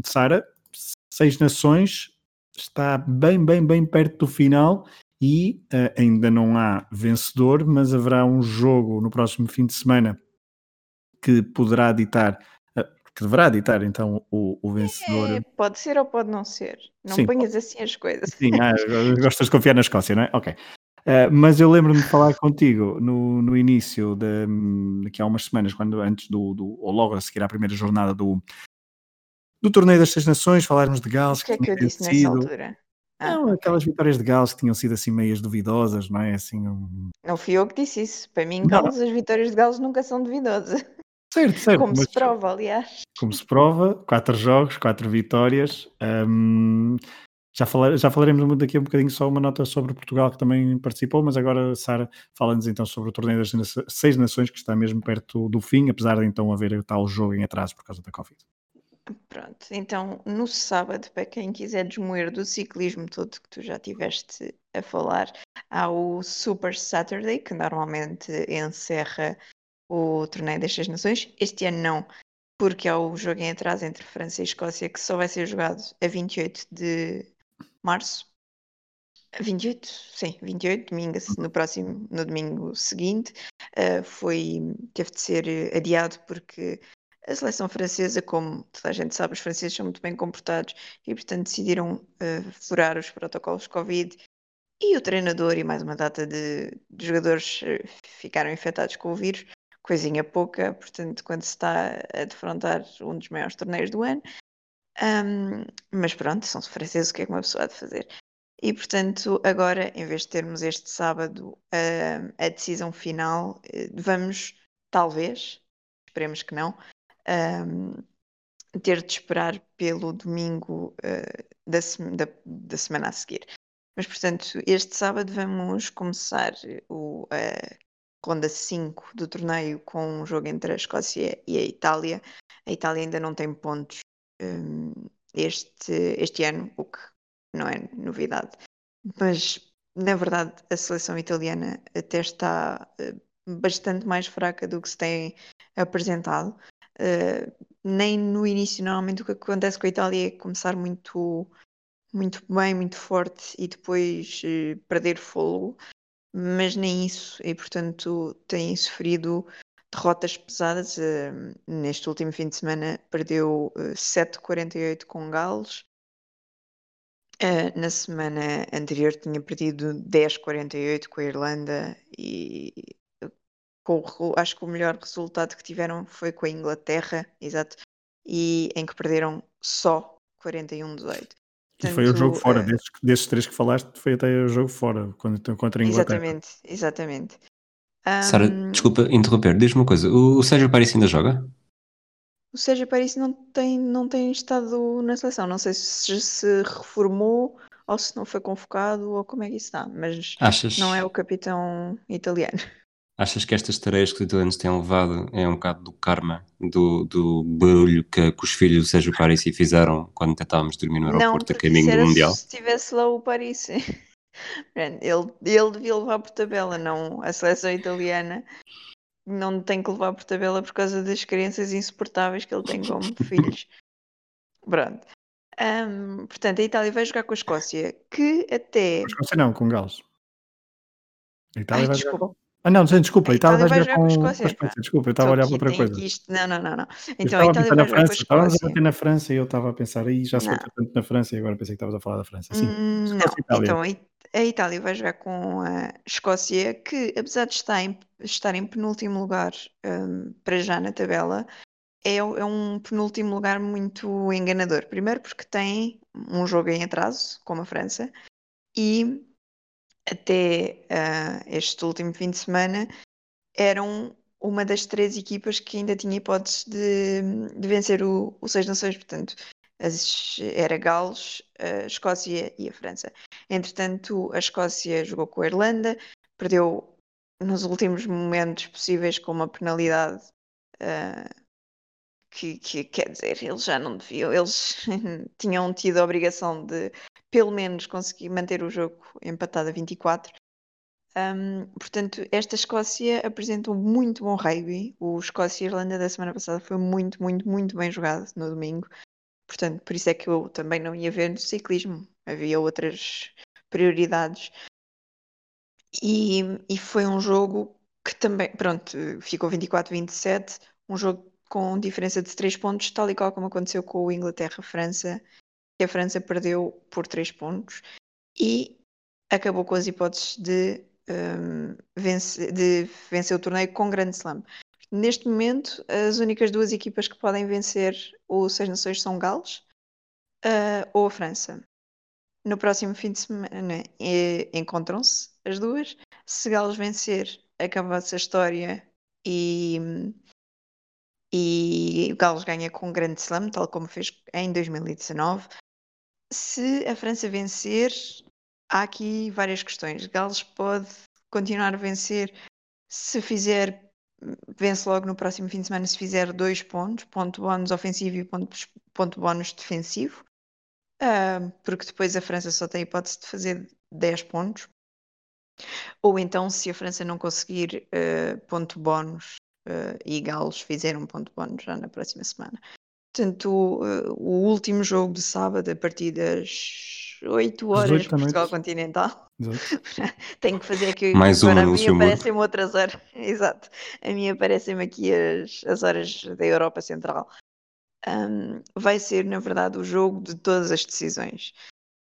Sara, seis nações, está bem, bem, bem perto do final e uh, ainda não há vencedor, mas haverá um jogo no próximo fim de semana que poderá ditar, que deverá ditar então o, o vencedor. É, pode ser ou pode não ser. Não Sim, ponhas pode... assim as coisas. Sim, ah, gostas de confiar na Escócia, não é? Ok. Uh, mas eu lembro-me de falar contigo no, no início, de, daqui há umas semanas, quando antes do, do, ou logo a seguir à primeira jornada do, do torneio das Seis Nações, falarmos de Gales. O que, é que eu disse sido... nessa altura? Ah, não, aquelas vitórias de Gales que tinham sido assim meias duvidosas, não é? Assim, um... Não fui eu que disse isso. Para mim, Gales, as vitórias de Gales nunca são duvidosas. Certo, certo. Como mas... se prova, aliás. Como se prova, quatro jogos, quatro vitórias. Um... Já, falar, já falaremos daqui um bocadinho só uma nota sobre Portugal que também participou, mas agora, Sara, fala-nos então sobre o torneio das seis nações que está mesmo perto do fim, apesar de então haver tal jogo em atraso por causa da Covid. Pronto, então no sábado, para quem quiser desmoer do ciclismo todo que tu já tiveste a falar, há o Super Saturday, que normalmente encerra o Torneio das Seis Nações. Este ano não, porque há o jogo em atraso entre França e Escócia, que só vai ser jogado a 28 de março. 28, sim, 28, domingo, no próximo, no domingo seguinte, uh, foi, teve de ser adiado porque a seleção francesa, como toda a gente sabe, os franceses são muito bem comportados e, portanto, decidiram uh, furar os protocolos Covid. E o treinador e mais uma data de, de jogadores ficaram infectados com o vírus, coisinha pouca, portanto, quando se está a defrontar um dos maiores torneios do ano. Um, mas pronto, são franceses, o que é que uma pessoa há de fazer? E portanto, agora, em vez de termos este sábado a decisão final, vamos, talvez, esperemos que não, ter de esperar pelo domingo uh, da, da, da, semana a seguir. Mas, portanto, este sábado vamos começar o, a ronda 5 do torneio com um jogo entre a Escócia e a Itália. A Itália ainda não tem pontos um, este, este ano, o que não é novidade. Mas, na verdade, a seleção italiana até está uh, bastante mais fraca do que se tem apresentado. Uh, nem no início, normalmente o que acontece com a Itália é começar muito, muito bem, muito forte e depois uh, perder fogo, mas nem isso, e portanto têm sofrido derrotas pesadas. Uh, neste último fim de semana perdeu uh, 7-48 com Gales. Uh, na semana anterior tinha perdido 10-48 com a Irlanda e com, acho que o melhor resultado que tiveram foi com a Inglaterra, exato, e em que perderam só 41-18. E foi o jogo fora, uh, desses, desses, três que falaste, foi até o jogo fora, contra, contra a Inglaterra. Exatamente, exatamente. Sara, um, desculpa interromper, diz-me uma coisa, o, o Sérgio Paris ainda joga? O Sérgio Paris não tem, não tem estado na seleção, não sei se se reformou ou se não foi convocado ou como é que isso está, mas Achas... não é o capitão italiano. Achas que estas tareias que os italianos têm levado é um bocado do karma, do, do barulho que, que os filhos do Sérgio Parisi fizeram quando tentávamos dormir no aeroporto não, a caminho do Mundial? se tivesse lá o Parisi. ele, ele devia levar por tabela, não a seleção italiana não tem que levar por tabela por causa das crianças insuportáveis que ele tem como filhos. Pronto. Um, portanto, a Itália vai jogar com a Escócia, que até. Com a Escócia não, com Gales. A Itália Ai, vai desculpa. jogar com... Ah, não, não desculpa, a Itália, vai jogar com, com a Escócia. Desculpa, eu estava a olhar para outra coisa. Isto... Não, não, não, não. Então a Itália vai jogar França. A bater na França e eu estava a pensar, aí já sei tanto na França e agora pensei que estavas a falar da França. Sim, hum, não, então a Itália vai jogar com a Escócia, que apesar de estar em, estar em penúltimo lugar um, para já na tabela, é, é, um penúltimo lugar muito enganador. Primeiro porque tem um jogo em atraso, como a França, e até uh, este último fim de semana, eram uma das três equipas que ainda tinha hipótese de, de vencer o, o Seis Nações, portanto, as, era Gales, a Escócia e a França. Entretanto, a Escócia jogou com a Irlanda, perdeu nos últimos momentos possíveis com uma penalidade uh, que, que, quer dizer, eles já não deviam, eles tinham tido a obrigação de pelo menos conseguir manter o jogo empatado a 24. Um, portanto, esta Escócia apresentou muito bom rugby. O Escócia-Irlanda da semana passada foi muito, muito, muito bem jogado no domingo. Portanto, por isso é que eu também não ia ver no ciclismo. Havia outras prioridades. E, e foi um jogo que também, pronto, ficou 24-27. Um jogo com diferença de 3 pontos, tal e qual como aconteceu com o Inglaterra-França, que a França perdeu por 3 pontos e acabou com as hipóteses de, um, vencer, de vencer o torneio com grande slam. Neste momento, as únicas duas equipas que podem vencer o Seis Nações são Gales uh, ou a França. No próximo fim de semana encontram-se as duas. Se Gales vencer, acaba-se a história e e Gales ganha com um grande slam, tal como fez em 2019. Se a França vencer, há aqui várias questões. Gales pode continuar a vencer se fizer, vence logo no próximo fim de semana se fizer dois pontos, ponto bónus ofensivo e ponto, ponto bónus defensivo, uh, porque depois a França só tem a hipótese de fazer 10 pontos. Ou então, se a França não conseguir uh, ponto bónus uh, e Galos fizeram um ponto bónus já na próxima semana. Portanto, o último jogo de sábado, a partir das 8 horas 8 Portugal Continental. Tenho que fazer aqui. Mais uma no A mim aparecem outras horas. Exato. A mim aparecem-me aqui as, as horas da Europa Central. Um, vai ser, na verdade, o jogo de todas as decisões.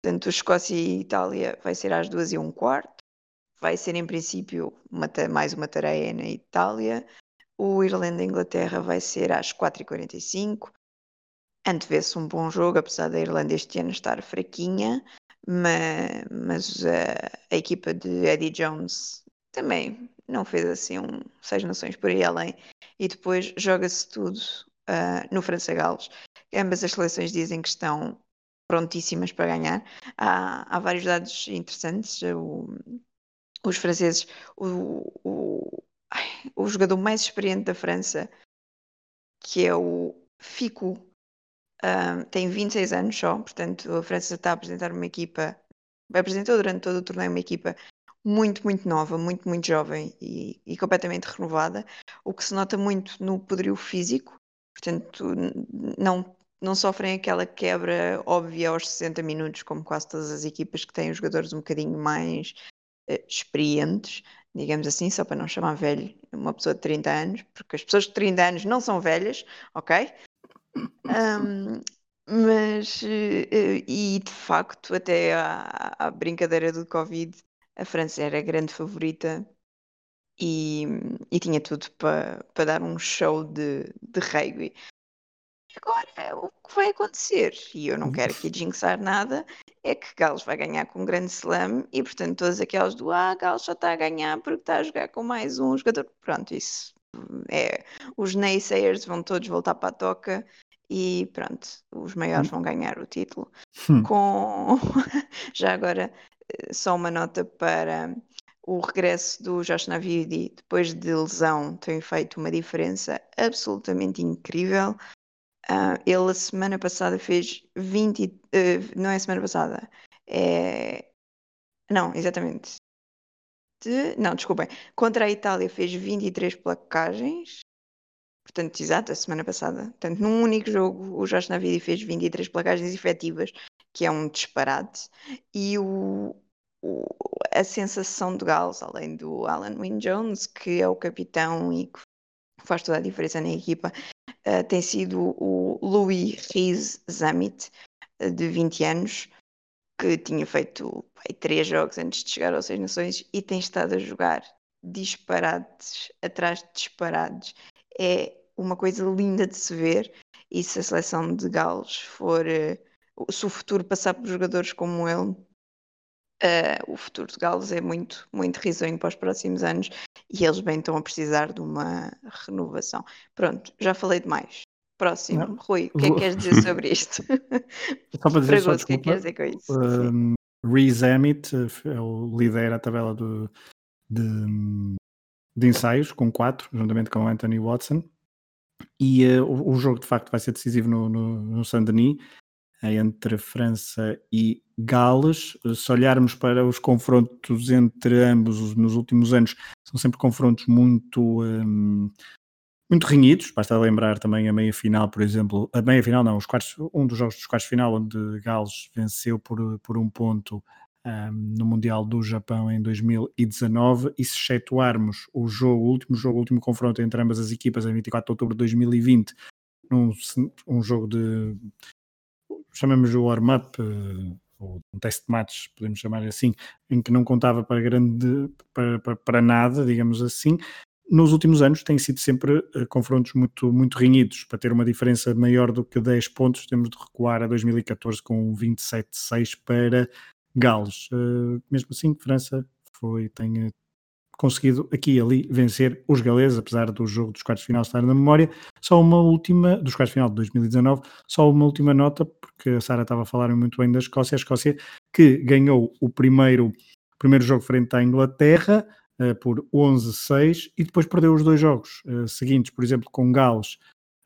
Portanto, Escócia e Itália vai ser às duas e um quarto. Vai ser, em princípio, uma, mais uma tarefa na Itália. O Irlanda-Inglaterra vai ser às 4h45. Antevê-se um bom jogo, apesar da Irlanda este ano estar fraquinha, mas, mas uh, a equipa de Eddie Jones também não fez assim um seis nações por aí além. E depois joga-se tudo uh, no França-Gales. Ambas as seleções dizem que estão prontíssimas para ganhar. Há, há vários dados interessantes. O, os franceses, o, o, o jogador mais experiente da França, que é o Fico, um, tem 26 anos só, portanto a França está a apresentar uma equipa, apresentou durante todo o torneio uma equipa muito, muito nova, muito, muito jovem e, e completamente renovada, o que se nota muito no poderio físico, portanto não, não sofrem aquela quebra óbvia aos 60 minutos, como quase todas as equipas que têm os jogadores um bocadinho mais uh, experientes, digamos assim, só para não chamar velho uma pessoa de 30 anos, porque as pessoas de 30 anos não são velhas, ok? Um, mas, eh, e de facto, até à, brincadeira do Covid, a França era a grande favorita e, e tinha tudo para para dar um show de, de rugby. Agora, o que vai acontecer, e eu não quero aqui jinxar nada, é que Gales vai ganhar com um grande slam e, portanto, todas aquelas do ah, Gales só está a ganhar porque está a jogar com mais um jogador. Pronto, isso é. Os naysayers vão todos voltar para a toca e pronto, os maiores vão ganhar o título. Hum. Com já agora, eh, só uma nota para o regresso do Josh Navidi depois de lesão tem feito uma diferença absolutamente incrível. Uh, ele a semana passada fez 20. Uh, eh, não é semana passada. É. Não, exatamente. De, não, desculpem. Contra a Itália fez 23 placagens. Portanto, exato, a semana passada. Portanto, num único jogo, o Josh Navidi fez 23 placagens efetivas, que é um disparate. E o, o, a sensação de Gales, além do Alan Wynne Jones, que é o capitão e que faz toda a diferença na equipa, uh, tem sido o Louis Riz Zamit, uh, de 20 anos, que tinha feito três jogos antes de chegar aos Seis Nações e tem estado a jogar disparados atrás de disparados. É uma coisa linda de se ver e se a seleção de Gales for, uh, se o futuro passar por jogadores como ele, uh, o futuro de Gales é muito, muito risonho para os próximos anos e eles bem estão a precisar de uma renovação. Pronto, já falei demais. Próximo, Não. Rui, o que é que queres dizer sobre isto? Só para dizer, só, desculpa, o que é que queres dizer com isso? Um, Reese Emmett é o lidera a tabela do, de, de ensaios com 4, juntamente com Anthony Watson. E uh, o, o, jogo de facto vai ser decisivo no, no, no Saint-Denis entre França e Gales. Se olharmos para os confrontos entre ambos nos últimos anos, são sempre confrontos muito, um, muito renhidos. Basta lembrar também a meia final, por exemplo, a meia final, não, os quartos, um dos jogos dos quartos final, onde Gales venceu por, por um ponto um, no Mundial do Japão em 2019. E se excetuarmos o jogo, o último jogo, o último confronto entre ambas as equipas em 24 de outubro de 2020, num, um jogo de chamamos o warm-up, uh, ou um teste de match, podemos chamar assim, em que não contava para grande para, para, para nada, digamos assim. Nos últimos anos têm sido sempre uh, confrontos muito, muito renhidos. Para ter uma diferença maior do que 10 pontos, temos de recuar a 2014 com 27-6 para Gales. Uh, mesmo assim, França foi, tem conseguido aqui e ali vencer os galeses, apesar do jogo dos quartos de final estar na memória. Só uma última, dos quartos de final de 2019, só uma última nota, porque a Sara estava a falar muito bem da Escócia, a Escócia que ganhou o primeiro, primeiro jogo frente à Inglaterra uh, por 11-6 e depois perdeu os dois jogos uh, seguintes, por exemplo, com Gales.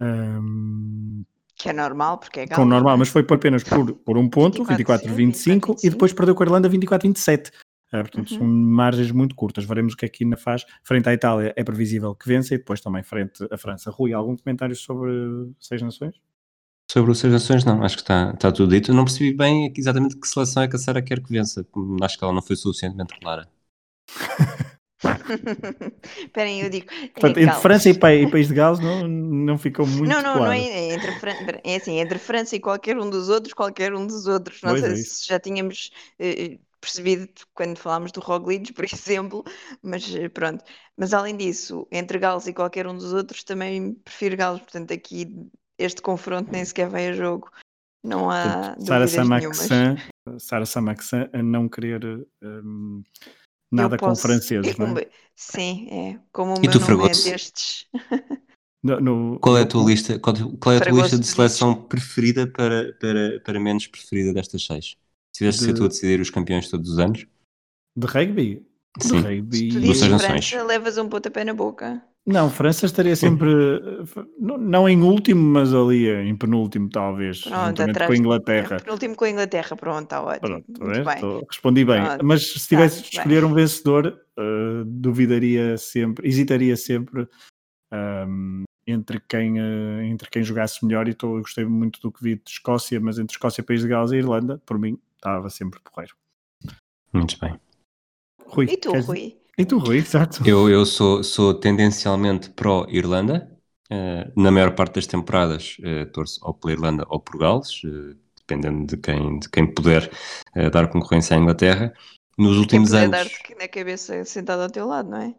Um, ehm, que é normal, porque é Gales. Com normal, mas foi apenas por, por um ponto, 24-25, e depois perdeu com a Irlanda 24-27. É, portanto, uhum. são margens muito curtas. Veremos o que é que ainda faz. Frente à Itália é previsível que vença e depois também frente à França. Rui, algum comentário sobre Seis Nações? Sobre o Seis Nações, não. Acho que está, está tudo dito. Eu não percebi bem exatamente que seleção é que a Sara quer que vença. Acho que ela não foi suficientemente clara. Esperem, eu digo. Portanto, entre França e, País de Gales não, não ficou muito Não, não, claro. não é, é entre, é assim, entre França e qualquer um dos outros, qualquer um dos outros. Não pois sei é se já tínhamos eh, percebido quando falámos do Roglic, por exemplo, mas eh, pronto. Mas além disso, entre Gales e qualquer um dos outros, também prefiro Gales, portanto aqui este confronto nem sequer vai a jogo. Não há Sara Samaxan, Sara Samaxan a não querer um, nada posso, com franceses, não é? Sim, é. Como o e meu tu, nome é destes. No, no, qual é a tua no, lista? Qual, qual é a tua lista de seleção preferida para, para, para menos preferida destas seis? Se tivesse de... ser tu a decidir os campeões todos os anos? De rugby? Sim. De rugby. Se tu dizes França, levas um pontapé na boca. Não, França estaria sempre, não, em último, mas ali em penúltimo, talvez. Pronto, atrás, com a Inglaterra. Penúltimo com a Inglaterra, pronto, está ótimo. Pronto, Muito bem. respondi bem. Pronto, mas se tivesse de escolher bem. um vencedor, uh, duvidaria sempre, hesitaria sempre um, entre quem, uh, entre quem jogasse melhor. E tô, eu gostei muito do que vi de Escócia, mas entre Escócia, País de Gales e Irlanda, por mim, estava sempre porreiro. Muito bem. Rui, e tu, queres, Rui? E tu, Rui, exato. Eu, eu sou, sou tendencialmente pró-Irlanda. Uh, na maior parte das temporadas uh, torço ou pela Irlanda ou por Gales, uh, dependendo de quem, de quem puder dar concorrência à Inglaterra. Nos últimos quem anos. dar-te na cabeça sentado ao teu lado, não é?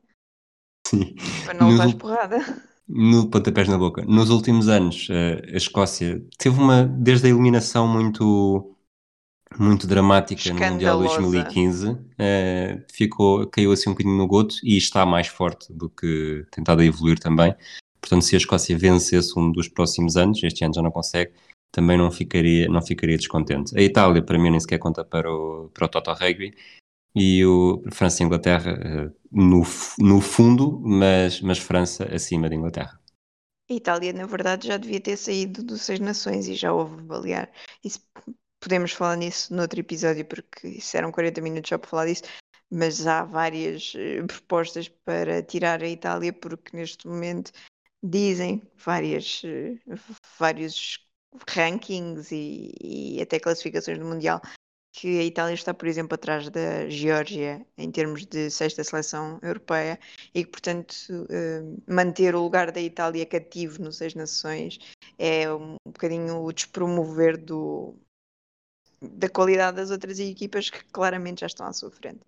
Sim. Para não levares porrada. No pontapés na boca. Nos últimos anos, a Escócia teve uma, desde a eliminação, muito muito dramática no Mundial 2015, uh, ficou, caiu assim um bocadinho no goto e está mais forte do que tentado a evoluir também. Portanto, se a Escócia vencesse um dos próximos anos, este ano já não consegue, também não ficaria, não ficaria descontente. A Itália, para mim, nem sequer conta para o, para o Toto Rugby. E o França e Inglaterra uh, no, no fundo, mas, mas França acima de Inglaterra. A Itália, na verdade, já devia ter saído dos Seis Nações e já houve balear. Isso podemos falar nisso noutro episódio, porque isso eram 40 minutos só para falar disso, mas há várias uh, propostas para tirar a Itália, porque neste momento dizem várias, uh, vários rankings e, e, até classificações do Mundial que a Itália está, por exemplo, atrás da Geórgia em termos de sexta seleção europeia e que, portanto, uh, manter o lugar da Itália cativo nos Seis Nações é um bocadinho o despromover do, da qualidade das outras equipas que claramente já estão à sua frente.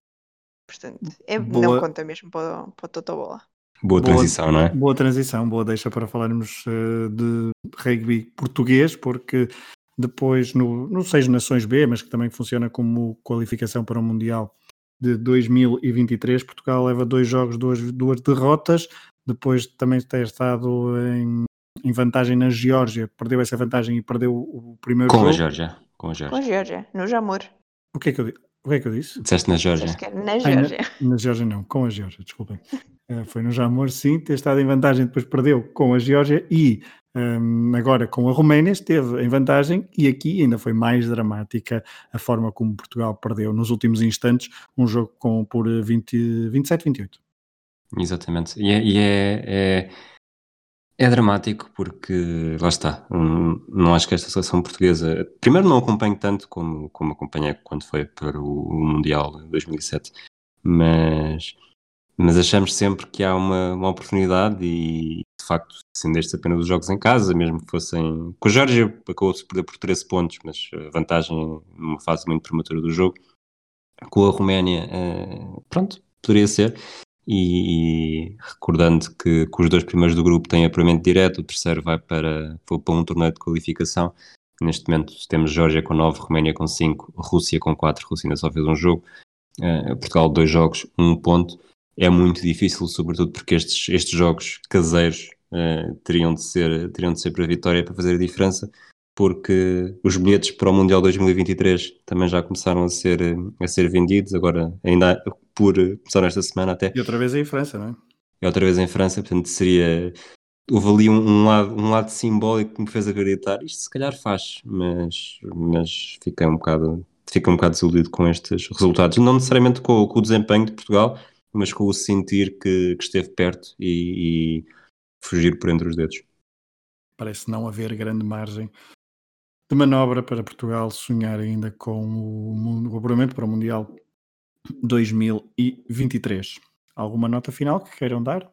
Portanto, é, não conta mesmo para, para o Totobola. Boa transição, boa, não é? Boa transição, boa deixa para falarmos uh, de rugby português, porque depois no, no Seis Nações B, mas que também funciona como qualificação para o Mundial de 2023, Portugal leva dois jogos, duas, duas derrotas, depois também ter estado em, em vantagem na Geórgia, perdeu essa vantagem e perdeu o primeiro Com jogo. a Geórgia. Com a Geórgia. Com a Geórgia, no Jamor. O que é que eu, o que é que eu disse? Disseste na Geórgia. Na Geórgia. na, na Geórgia não, com a Geórgia, desculpem. uh, foi no Jamor, sim, ter estado em vantagem, depois perdeu com a Geórgia e um, agora com a Roménia esteve em vantagem e aqui ainda foi mais dramática a forma como Portugal perdeu nos últimos instantes um jogo com, por 27-28. Exatamente. E, é, e é, é é dramático porque, lá está, não acho que esta seleção portuguesa, primeiro não acompanho tanto como, como acompanhei quando foi para o, Mundial 2007, mas, mas achamos sempre que há uma, uma oportunidade e, de facto, sendo estes apenas os jogos em casa, mesmo que fossem... Com a Georgia acabou-se perder por 13 pontos, mas vantagem numa fase muito prematura do jogo. Com a Roménia, eh, pronto, poderia ser. E, recordando que, que, os dois primeiros do grupo têm apuramento direto, o terceiro vai para, para um torneio de qualificação. Neste momento temos Geórgia com 9, Roménia com 5, Rússia com 4, Rússia ainda só fez um jogo, uh, Portugal dois jogos, um ponto. É muito difícil, sobretudo porque estes, estes jogos caseiros uh, teriam, de ser, teriam de ser para a vitória para fazer a diferença, porque os bilhetes para o Mundial 2023 também já começaram a ser, a ser vendidos, agora ainda por começar esta semana até. E outra vez em França, não é? E outra vez em França, portanto seria. Houve ali um, um, lado, um lado simbólico que me fez acreditar, isto se calhar faz, mas, mas fiquei um bocado, fiquei um bocado desiludido com estes resultados. Não necessariamente com, com o desempenho de Portugal, mas com o sentir que, que esteve perto e, e fugir por entre os dedos. Parece não haver grande margem de manobra para Portugal sonhar ainda com o, o apuramento para o Mundial 2023. Alguma nota final que queiram dar?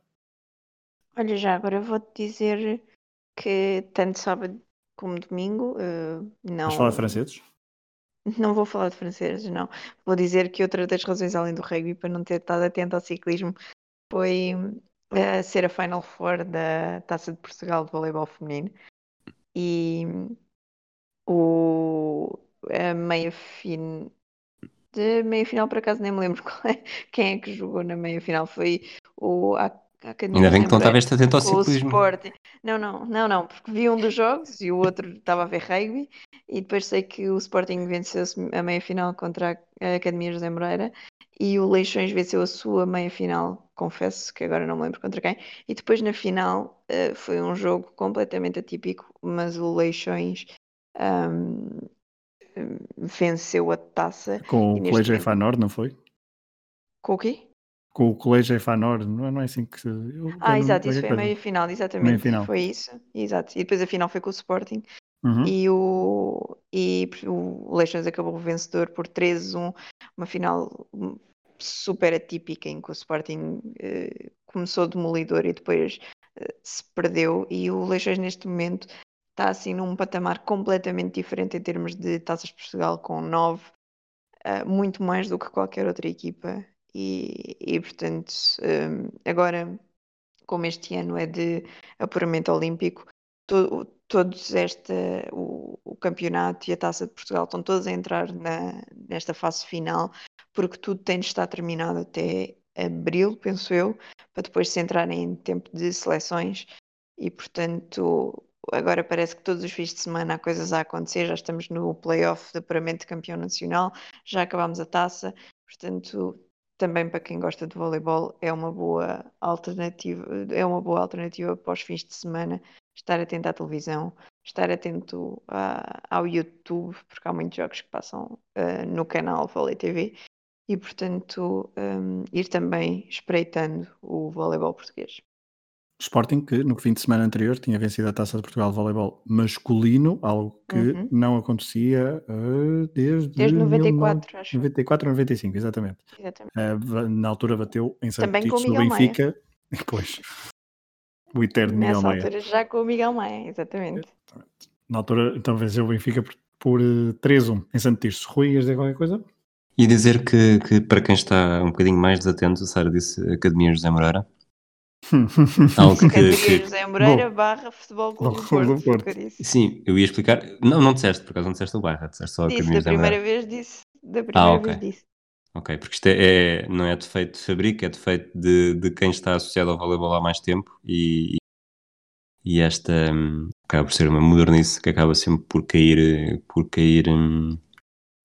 Olha, já agora vou-te dizer que tanto sábado como domingo uh, não. Vais falar de franceses? Não vou falar de franceses, não. Vou dizer que outra das razões, além do rugby, para não ter estado atento ao ciclismo, foi uh, ser a Final Four da Taça de Portugal de voleibol feminino. E o, a meia fin... de meia final por acaso nem me lembro é, quem é que jogou na meia final. Foi o a, a Ainda bem que não estavas atento ao ciclismo. Sporting. Não, não, não, não, porque vi um dos jogos e o outro estava a ver rugby e depois sei que o Sporting venceu a meia final contra a Academia José Moreira e o Leixões venceu a sua meia final, confesso que agora não me lembro contra quem, e depois na final uh, foi um jogo completamente atípico, mas o Leixões um, venceu a taça. Com o Colégio momento... Fanor, não foi? Com o quê? Com o Colégio Fanor, não é, não é assim que se. Eu, ah, exato, isso foi a meia final, exatamente. Meia final. Foi isso, exato. E depois a final foi com o Sporting. Uhum. E, o, e o Leixões acabou vencedor por 3-1, uma final super atípica em que o Sporting uh, começou demolidor e depois uh, se perdeu e o Leixões neste momento está assim num patamar completamente diferente em termos de taças de Portugal com nove, uh, muito mais do que qualquer outra equipa. E, e portanto um, agora como este ano é de apuramento olímpico to, todos este, o, o, campeonato e a Taça de Portugal estão todos a entrar na, nesta fase final, porque tudo tem de estar terminado até abril, penso eu, para depois se entrar em tempo de seleções. E portanto agora parece que todos os fins de semana há coisas a acontecer, já estamos no playoff de apuramento de campeão nacional, já acabámos a taça, portanto também para quem gosta de voleibol é uma boa alternativa, é uma boa alternativa para os fins de semana estar atento à televisão, estar atento ao YouTube, porque há muitos jogos que passam uh, no canal Volley TV e, portanto, um, ir também espreitando o voleibol português. Sporting, que no fim de semana anterior tinha vencido a Taça de Portugal de Voleibol masculino, algo que uhum. não acontecia uh, desde, desde 94, 19... acho. 94 ou 95, exatamente. exatamente. Uh, na altura bateu em Santos no Benfica. Maia. Depois, o eterno Nessa Miguel Maia. Altura já com o Miguel Maia, exatamente. Na altura, então venceu o Benfica por, por uh, eh, 3-1 em Santo Tirso. Rui, ias dizer qualquer coisa? E dizer que, que, para quem está um bocadinho mais desatento, a Sara disse Academia José Moreira. Algo que, que... José Moreira Bom. barra Futebol Clube do Porto. Porto. Sim, eu ia explicar. Não, não disseste, por acaso não disseste o barra, disseste só disse, Academia José Moreira. Vez disse, da primeira ah, okay. vez disse. Ok, porque isto é, é, não é defeito de Fabrico, é defeito de, de quem está associado ao voleibol há mais tempo e, e esta um, acaba por ser uma modernice que acaba sempre por cair, por cair, um,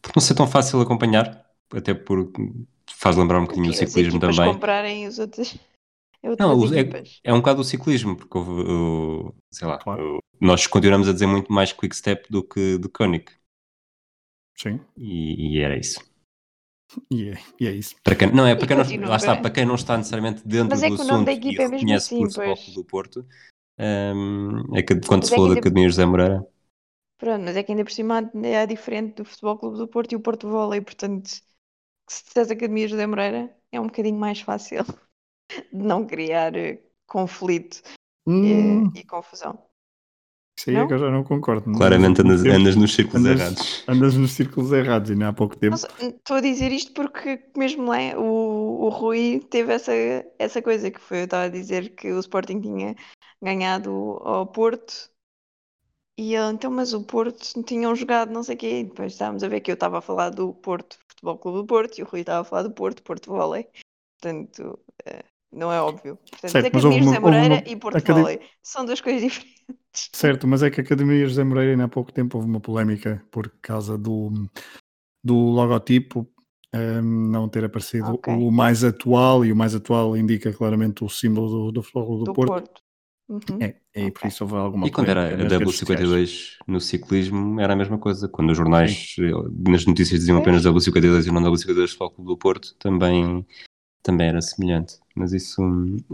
por não ser tão fácil acompanhar, até porque faz lembrar um bocadinho o ciclismo também. comprarem os outros. Não, é, é, um bocado o ciclismo, porque houve, sei lá, claro. nós continuamos a dizer muito mais quick step do que de Koenig. Sim. E, e era isso. E é, e é, isso. Para quem, não, é para quem não, lá está, para quem não está necessariamente dentro é do assunto e é reconhece assim, por Futebol do Porto, um, é que quando se falou da Academia José Moreira. Pronto, mas é que ainda por cima é diferente do Futebol Clube do Porto e o Porto Volley, portanto, se disseres Academia José Moreira, é um bocadinho mais fácil não criar eh, conflito hum. e, e confusão. Isso aí é que eu já não concordo. Claramente andas, andas, nos círculos andas, errados. Andas nos círculos errados e não há pouco tempo. Estou a dizer isto porque mesmo lá o, o Rui teve essa, essa coisa que foi, eu estava a dizer que o Sporting tinha ganhado ao Porto e ele, então, mas o Porto tinham jogado não sei o quê. E depois estávamos a ver que eu estava a falar do Porto, Futebol Clube do Porto, e o Rui estava a falar do Porto, Porto Volley. Portanto, eh, não é óbvio. Portanto, certo, Academia José Moreira uma... e Porto Acad... Volley são duas coisas diferentes. Certo, mas é que a Academia José Moreira ainda há pouco tempo houve uma polémica por causa do, do logotipo um, ehm, não ter aparecido okay. o mais atual, e o mais atual indica claramente o símbolo do, do do, do Porto. Porto. Uhum. É, e okay. por isso houve alguma E quando era a W52 no ciclismo era a mesma coisa. Quando os jornais, Sim. Eh, nas notícias diziam apenas W52 e não W52 Futebol Clube do Porto, também também era semelhante. Mas isso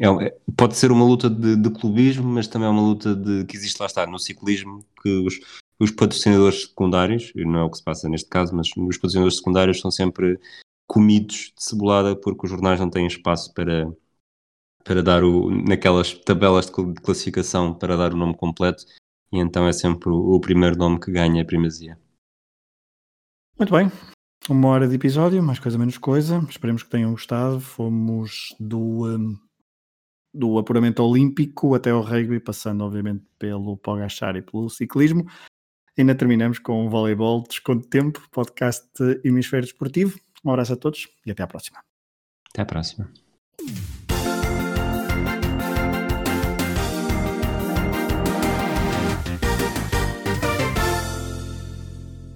é, é, pode ser uma luta de, de, clubismo, mas também é uma luta de, que existe lá está no ciclismo, que os, os patrocinadores secundários, não é o que se passa neste caso, mas os patrocinadores secundários são sempre comidos de cebolada porque os jornais não têm espaço para, para dar o, naquelas tabelas de classificação para dar o nome completo e então é sempre o, o primeiro nome que ganha a primazia. Muito bem, uma hora de episódio, mais coisa menos coisa. Esperemos que tenham gostado. Fomos do, um, do apuramento olímpico até ao rugby, passando obviamente pelo Pogachar e pelo ciclismo. Ainda terminamos com o voleibol Desconto Tempo, podcast Hemisfério Desportivo. Um abraço a todos e até à próxima. Até à próxima.